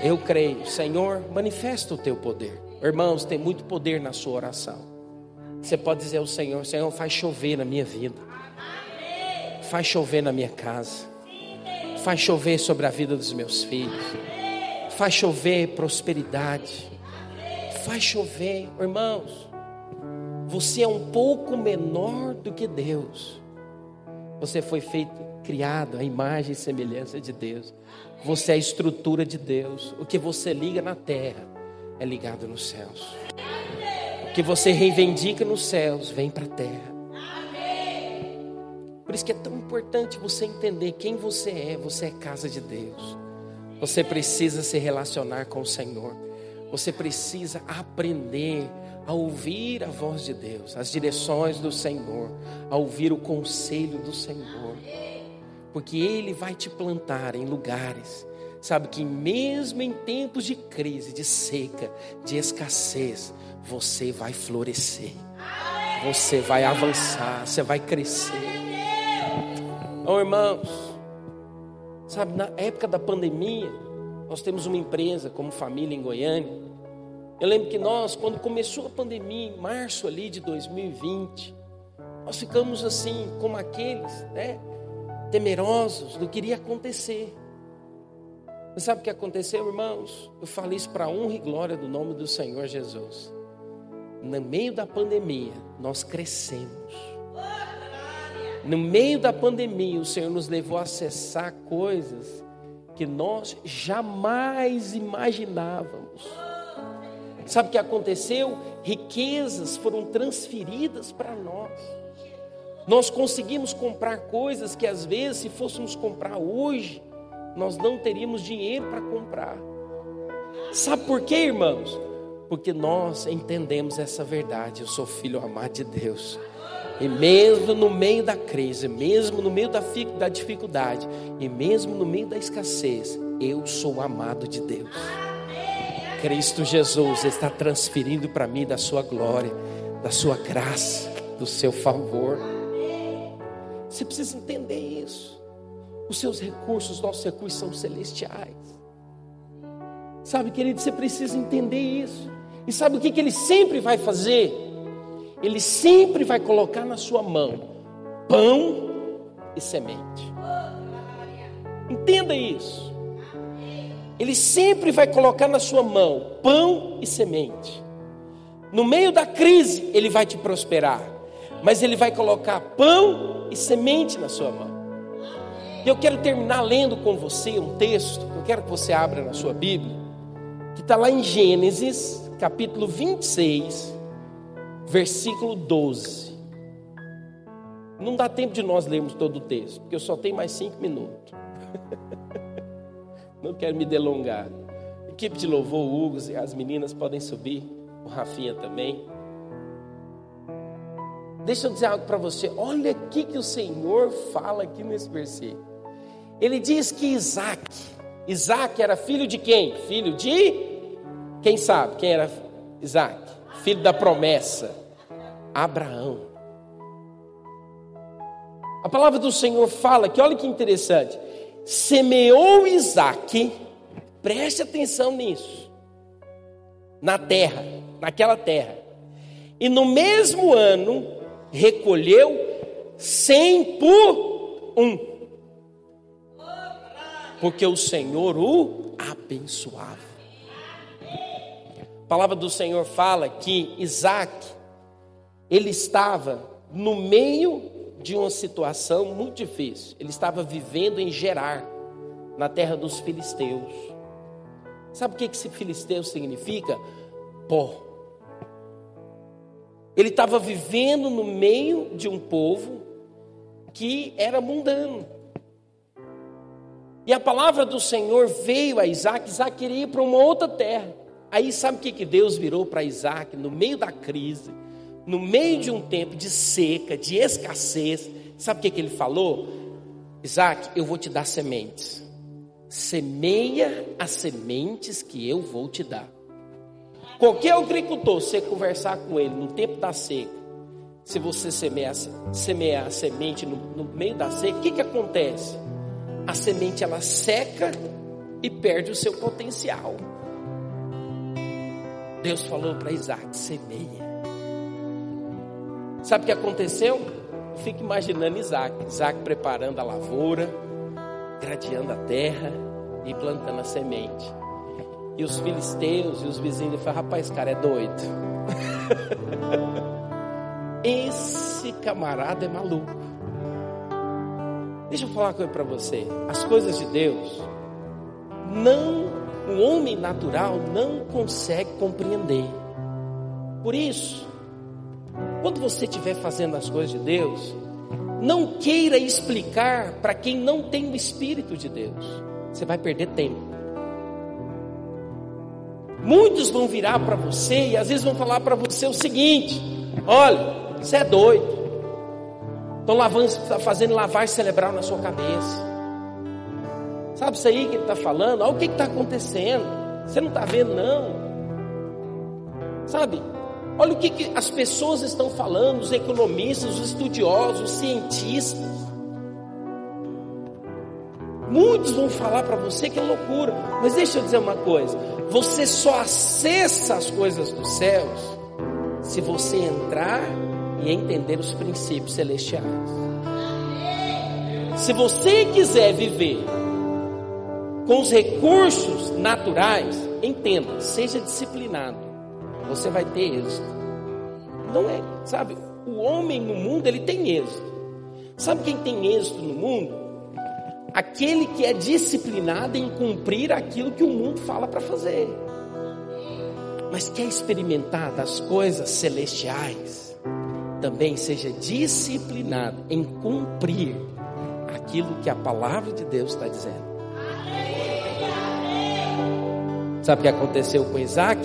Eu creio, Senhor, manifesta o teu poder. Irmãos, tem muito poder na sua oração. Você pode dizer ao Senhor: Senhor, faz chover na minha vida, faz chover na minha casa. Faz chover sobre a vida dos meus filhos. Faz chover prosperidade. Faz chover, irmãos. Você é um pouco menor do que Deus. Você foi feito, criado à imagem e semelhança de Deus. Você é a estrutura de Deus. O que você liga na terra é ligado nos céus. O que você reivindica nos céus vem para a terra. Por isso que é tão importante você entender quem você é. Você é casa de Deus. Você precisa se relacionar com o Senhor. Você precisa aprender a ouvir a voz de Deus, as direções do Senhor, a ouvir o conselho do Senhor. Porque Ele vai te plantar em lugares, sabe, que mesmo em tempos de crise, de seca, de escassez, você vai florescer, você vai avançar, você vai crescer. Oh, irmãos, sabe, na época da pandemia, nós temos uma empresa como família em Goiânia, eu lembro que nós, quando começou a pandemia, em março ali de 2020, nós ficamos assim, como aqueles, né? Temerosos do que iria acontecer. Mas sabe o que aconteceu, irmãos? Eu falei isso para honra e glória do nome do Senhor Jesus. No meio da pandemia, nós crescemos. No meio da pandemia, o Senhor nos levou a acessar coisas que nós jamais imaginávamos. Sabe o que aconteceu? Riquezas foram transferidas para nós. Nós conseguimos comprar coisas que às vezes, se fôssemos comprar hoje, nós não teríamos dinheiro para comprar. Sabe por quê, irmãos? Porque nós entendemos essa verdade. Eu sou filho amado de Deus. E mesmo no meio da crise, mesmo no meio da dificuldade, e mesmo no meio da escassez, eu sou amado de Deus. Cristo Jesus está transferindo para mim da sua glória, da sua graça, do seu favor. Você precisa entender isso. Os seus recursos, nossos recursos são celestiais. Sabe, querido, você precisa entender isso. E sabe o que, que ele sempre vai fazer? Ele sempre vai colocar na sua mão pão e semente. Entenda isso. Ele sempre vai colocar na sua mão pão e semente. No meio da crise, ele vai te prosperar, mas ele vai colocar pão e semente na sua mão. E eu quero terminar lendo com você um texto, eu quero que você abra na sua Bíblia, que está lá em Gênesis, capítulo 26, versículo 12. Não dá tempo de nós lermos todo o texto, porque eu só tenho mais cinco minutos. Não quero me delongar. Equipe de louvor, Hugo, as meninas podem subir, o Rafinha também. Deixa eu dizer algo para você. Olha aqui que o Senhor fala aqui nesse versículo. Ele diz que Isaac, Isaac era filho de quem? Filho de quem sabe? Quem era Isaac? Filho da promessa, Abraão. A palavra do Senhor fala que, olha que interessante, semeou Isaac, preste atenção nisso, na terra, naquela terra, e no mesmo ano recolheu cem por um, porque o Senhor o abençoava. A palavra do Senhor fala que Isaac, ele estava no meio de uma situação muito difícil. Ele estava vivendo em Gerar, na terra dos filisteus. Sabe o que esse filisteu significa? Pó. Ele estava vivendo no meio de um povo que era mundano. E a palavra do Senhor veio a Isaac, Isaac queria ir para uma outra terra. Aí sabe o que, que Deus virou para Isaac no meio da crise? No meio de um tempo de seca, de escassez, sabe o que, que ele falou? Isaac, eu vou te dar sementes. Semeia as sementes que eu vou te dar. Qualquer agricultor, você conversar com ele no tempo da seca, se você semear, semear a semente no, no meio da seca, o que, que acontece? A semente ela seca e perde o seu potencial. Deus falou para Isaac: semeia. Sabe o que aconteceu? Eu fico imaginando Isaac, Isaac preparando a lavoura, gradeando a terra e plantando a semente. E os filisteus e os vizinhos falam: rapaz, esse cara é doido. esse camarada é maluco. Deixa eu falar uma coisa para você. As coisas de Deus, não, o homem natural não consegue compreender. Por isso, quando você estiver fazendo as coisas de Deus, Não queira explicar para quem não tem o Espírito de Deus. Você vai perder tempo. Muitos vão virar para você e às vezes vão falar para você o seguinte: olha, você é doido. Estão tá fazendo lavar cerebral na sua cabeça. Sabe isso aí que ele está falando? Olha o que está acontecendo. Você não está vendo, não. Sabe? Olha o que, que as pessoas estão falando, os economistas, os estudiosos, os cientistas. Muitos vão falar para você que é loucura, mas deixa eu dizer uma coisa: você só acessa as coisas dos céus se você entrar e entender os princípios celestiais. Se você quiser viver com os recursos naturais, entenda, seja disciplinado, você vai ter êxito. Não é, sabe, o homem no mundo ele tem êxito. Sabe quem tem êxito no mundo? Aquele que é disciplinado em cumprir aquilo que o mundo fala para fazer. Mas quer experimentar das coisas celestiais? também seja disciplinado em cumprir aquilo que a palavra de Deus está dizendo. Sabe o que aconteceu com Isaac?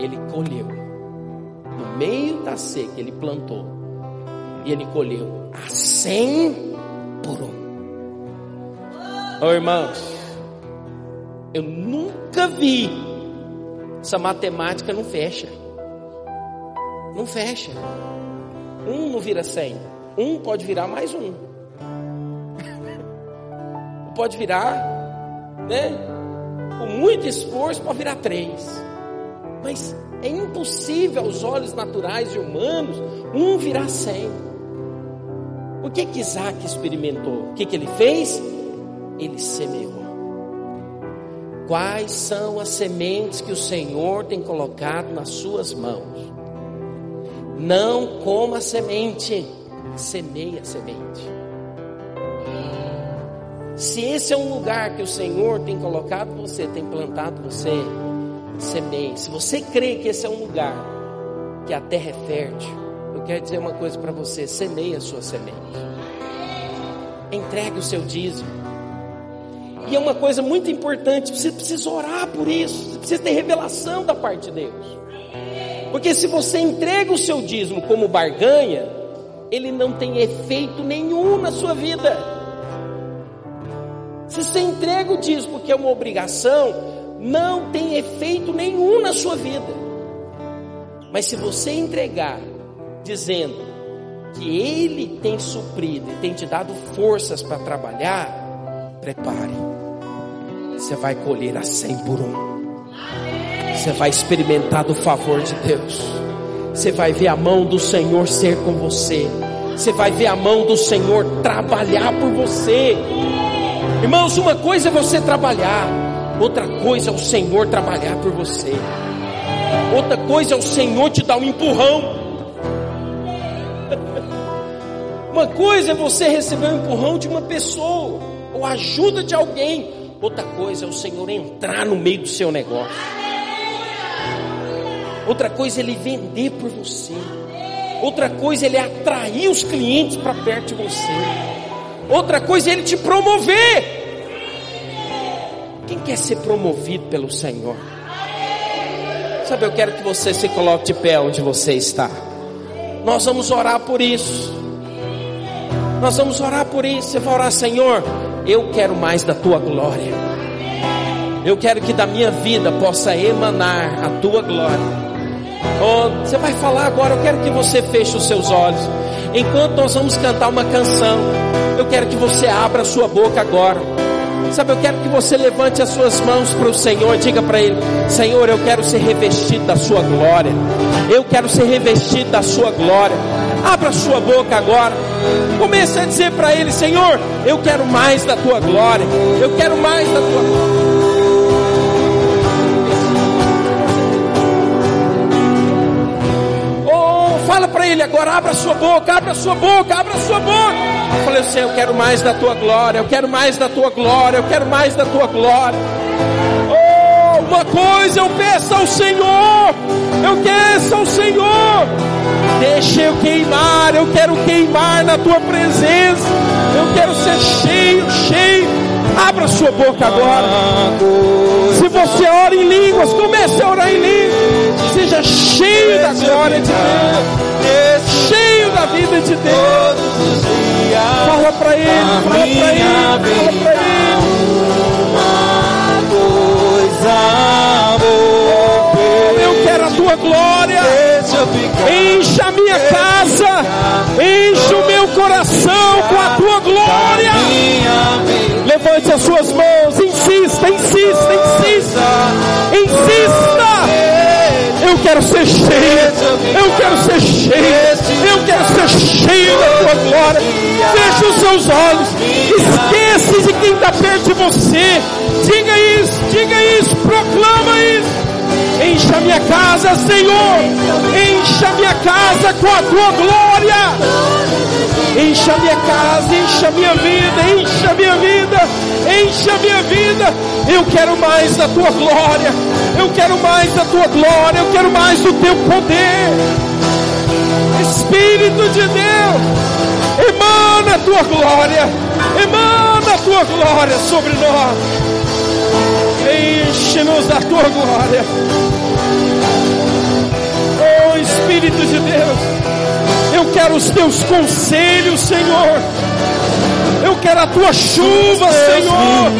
Ele colheu. No meio da seca, ele plantou. E ele colheu a cem por um. Oh, irmãos, eu nunca vi essa matemática não fecha. Não fecha. Um não vira cem. Um pode virar mais um. pode virar, né? Com muito esforço, pode virar três. Mas é impossível aos olhos naturais e humanos um virar cem. O que que Isaac experimentou? O que que ele fez? Ele semeou. Quais são as sementes que o Senhor tem colocado nas suas mãos? Não coma semente, semeia semente. Se esse é um lugar que o Senhor tem colocado você, tem plantado você, semeie. Se você crê que esse é um lugar que a terra é fértil, eu quero dizer uma coisa para você: semeie a sua semente. Entregue o seu dízimo. E é uma coisa muito importante, você precisa orar por isso, você precisa ter revelação da parte de Deus. Porque se você entrega o seu dízimo como barganha, ele não tem efeito nenhum na sua vida. Se você entrega o dízimo porque é uma obrigação, não tem efeito nenhum na sua vida. Mas se você entregar dizendo que Ele tem suprido e tem te dado forças para trabalhar, prepare. Você vai colher a cem por um. Você vai experimentar do favor de Deus. Você vai ver a mão do Senhor ser com você. Você vai ver a mão do Senhor trabalhar por você. Irmãos, uma coisa é você trabalhar, outra coisa é o Senhor trabalhar por você. Outra coisa é o Senhor te dar um empurrão. Uma coisa é você receber um empurrão de uma pessoa ou ajuda de alguém. Outra coisa é o Senhor entrar no meio do seu negócio. Outra coisa é ele vender por você. Outra coisa é ele atrair os clientes para perto de você. Outra coisa é ele te promover. Quem quer ser promovido pelo Senhor? Sabe, eu quero que você se coloque de pé onde você está. Nós vamos orar por isso. Nós vamos orar por isso. Você vai orar, Senhor, eu quero mais da tua glória. Eu quero que da minha vida possa emanar a tua glória. Oh, você vai falar agora, eu quero que você feche os seus olhos. Enquanto nós vamos cantar uma canção, eu quero que você abra a sua boca agora. Sabe, eu quero que você levante as suas mãos para o Senhor e diga para Ele: Senhor, eu quero ser revestido da Sua glória. Eu quero ser revestido da Sua glória. Abra sua boca agora. Comece a dizer para Ele: Senhor, eu quero mais da Tua glória. Eu quero mais da Tua glória. Fala para ele agora, abra sua boca, abra sua boca, abra sua boca. Eu falei, Senhor, eu quero mais da tua glória, eu quero mais da tua glória, eu quero mais da tua glória. Oh, uma coisa eu peço ao Senhor, eu peço ao Senhor. Deixa eu queimar, eu quero queimar na tua presença. Eu quero ser cheio, cheio. Abra sua boca agora. Se você ora em línguas, comece a orar em línguas. Seja cheio da glória de Deus. Cheio da vida de Deus. Fala para ele, fala para ele, fala para ele. Eu quero a tua glória. Encha a minha casa. Enche o meu coração com a tua glória. Levante as suas mãos. Insista, insista, insista. Insista. Eu quero ser cheio. Eu quero ser cheio. Eu quero ser cheio da tua glória. Feche os seus olhos. Esquece de quem está perto de você. Diga isso, diga isso, proclama isso. Encha minha casa, Senhor. Encha minha casa com a tua glória. Encha minha casa, encha minha vida, encha minha vida, encha minha vida. Eu quero mais da tua glória. Eu quero mais da tua glória. Eu quero mais do teu poder. Espírito de Deus, emana a tua glória. Emana a tua glória sobre nós. Enche-nos da tua glória. Oh Espírito de Deus, eu quero os teus conselhos, Senhor. Eu quero a tua chuva, Senhor.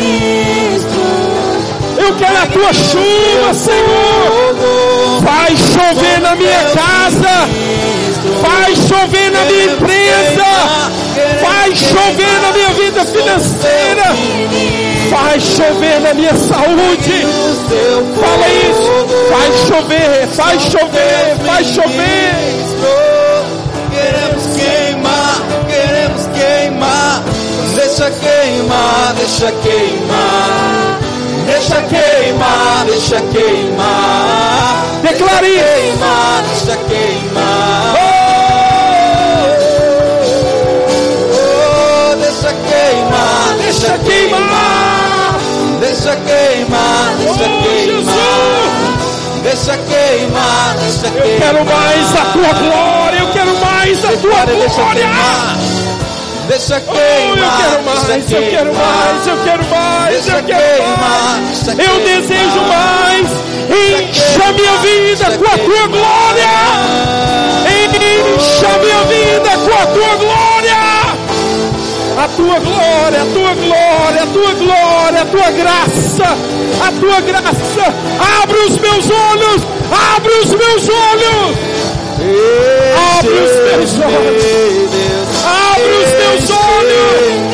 Eu quero a tua chuva, Senhor. Vai chover na minha casa. Vai chover na minha empresa. Vai chover na minha vida financeira. Vai chover na minha saúde. Fala isso. Vai chover, vai chover, vai chover. Queremos Deixa queimar, deixa queimar. Deixa queimar, deixa queimar. Declare isso. Queimar, deixa queimar. Oh, deixa queimar, Deixa queimar. Deixa queimar, deixa Oh, queimar. Deixa queimar, deixa Eu queimar. quero mais da tua glória. Eu quero mais da tua Declare, deixa queimar. Deixa Oh, eu queimar. quero mais, deixa eu quero queimar. mais, eu quero mais, Deixa eu quero queimar, mais. Eu desejo mais. Encha minha vida com a tua glória. Encha minha vida com a tua glória. A tua glória, a tua glória, a tua glória, a tua graça, a tua graça. Abre os meus olhos, abre os meus olhos. Abre os meus olhos. Abre os meus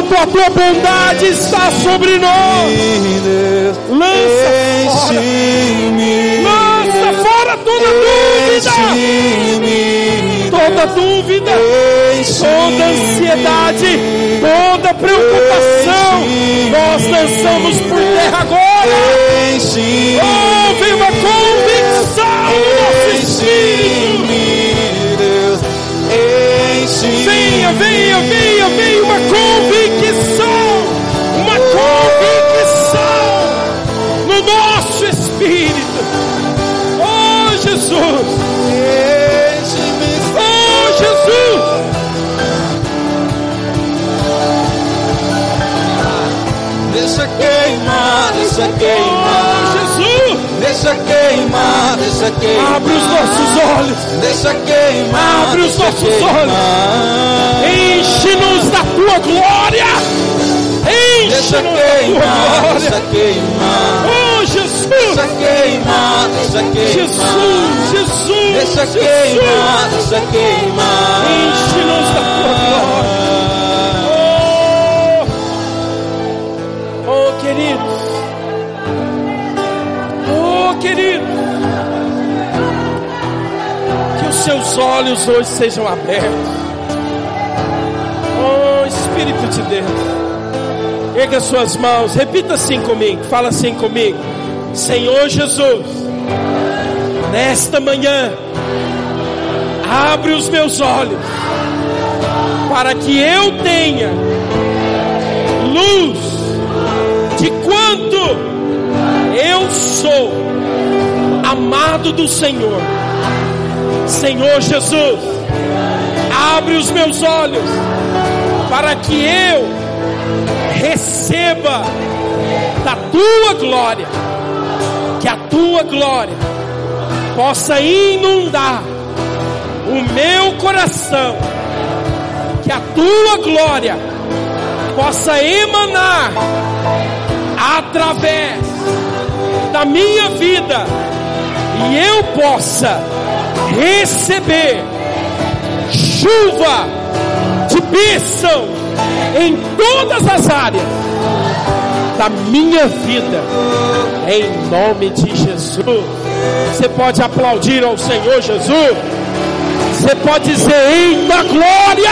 O quanto a tua bondade está sobre nós. Lança fora. Lança fora toda dúvida. Toda dúvida. Toda ansiedade. Toda preocupação. Nós lançamos por terra agora. Vem uma convicção no nosso espírito. Venha, venha, venha, venha uma convicção, convicção no nosso espírito. Oh Jesus, oh Jesus, Deixa queimar, deixa oh queimar. Jesus, Deixa queimar, deixa queimar. abre os nossos olhos, Deixa queimar. Abre os nossos queimar. enche-nos da tua glória, Deixa queimar, deixa queimar. Oh, Jesus. Deixa queimar, deixa queimar. Jesus, Jesus. Deixa queimar, deixa queimar. Enche-nos da tua glória. Oh, oh queridos. Oh, queridos. Que os seus olhos hoje sejam abertos. Oh, Espírito de Deus erga suas mãos, repita assim comigo, fala assim comigo. Senhor Jesus, nesta manhã, abre os meus olhos para que eu tenha luz de quanto eu sou amado do Senhor. Senhor Jesus, abre os meus olhos para que eu receba da tua glória, que a tua glória possa inundar o meu coração, que a tua glória possa emanar através da minha vida. E eu possa receber chuva de bênção em todas as áreas da minha vida, em nome de Jesus. Você pode aplaudir ao Senhor Jesus. Você pode dizer eita glória.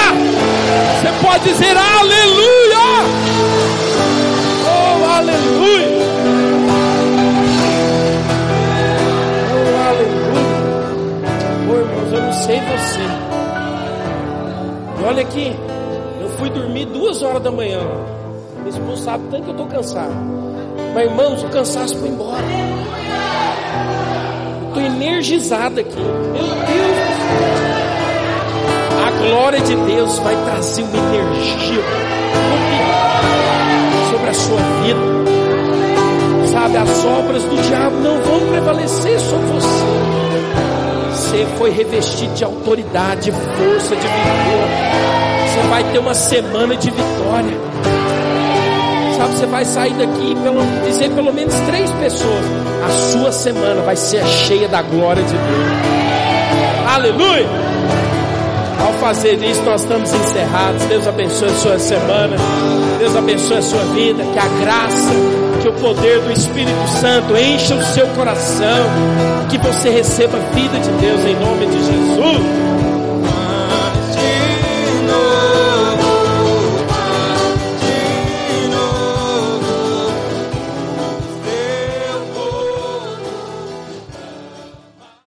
Você pode dizer aleluia. Oh, aleluia. Oh, aleluia. Oh, irmãos, eu não sei você. E olha aqui, fui dormir duas horas da manhã. Meu esposo sabe tanto que eu estou cansado. Mas irmãos, o cansaço foi embora. Estou energizado aqui. Meu Deus. A glória de Deus vai trazer uma energia sobre a sua vida. Sabe, as obras do diabo não vão prevalecer sobre você. Você foi revestido de autoridade, de força, de vigor. Você vai ter uma semana de vitória. Sabe, você vai sair daqui e dizer pelo menos três pessoas. A sua semana vai ser cheia da glória de Deus. Aleluia! Ao fazer isso, nós estamos encerrados. Deus abençoe a sua semana. Deus abençoe a sua vida. Que a graça, que o poder do Espírito Santo encha o seu coração. Que você receba a vida de Deus em nome de Jesus.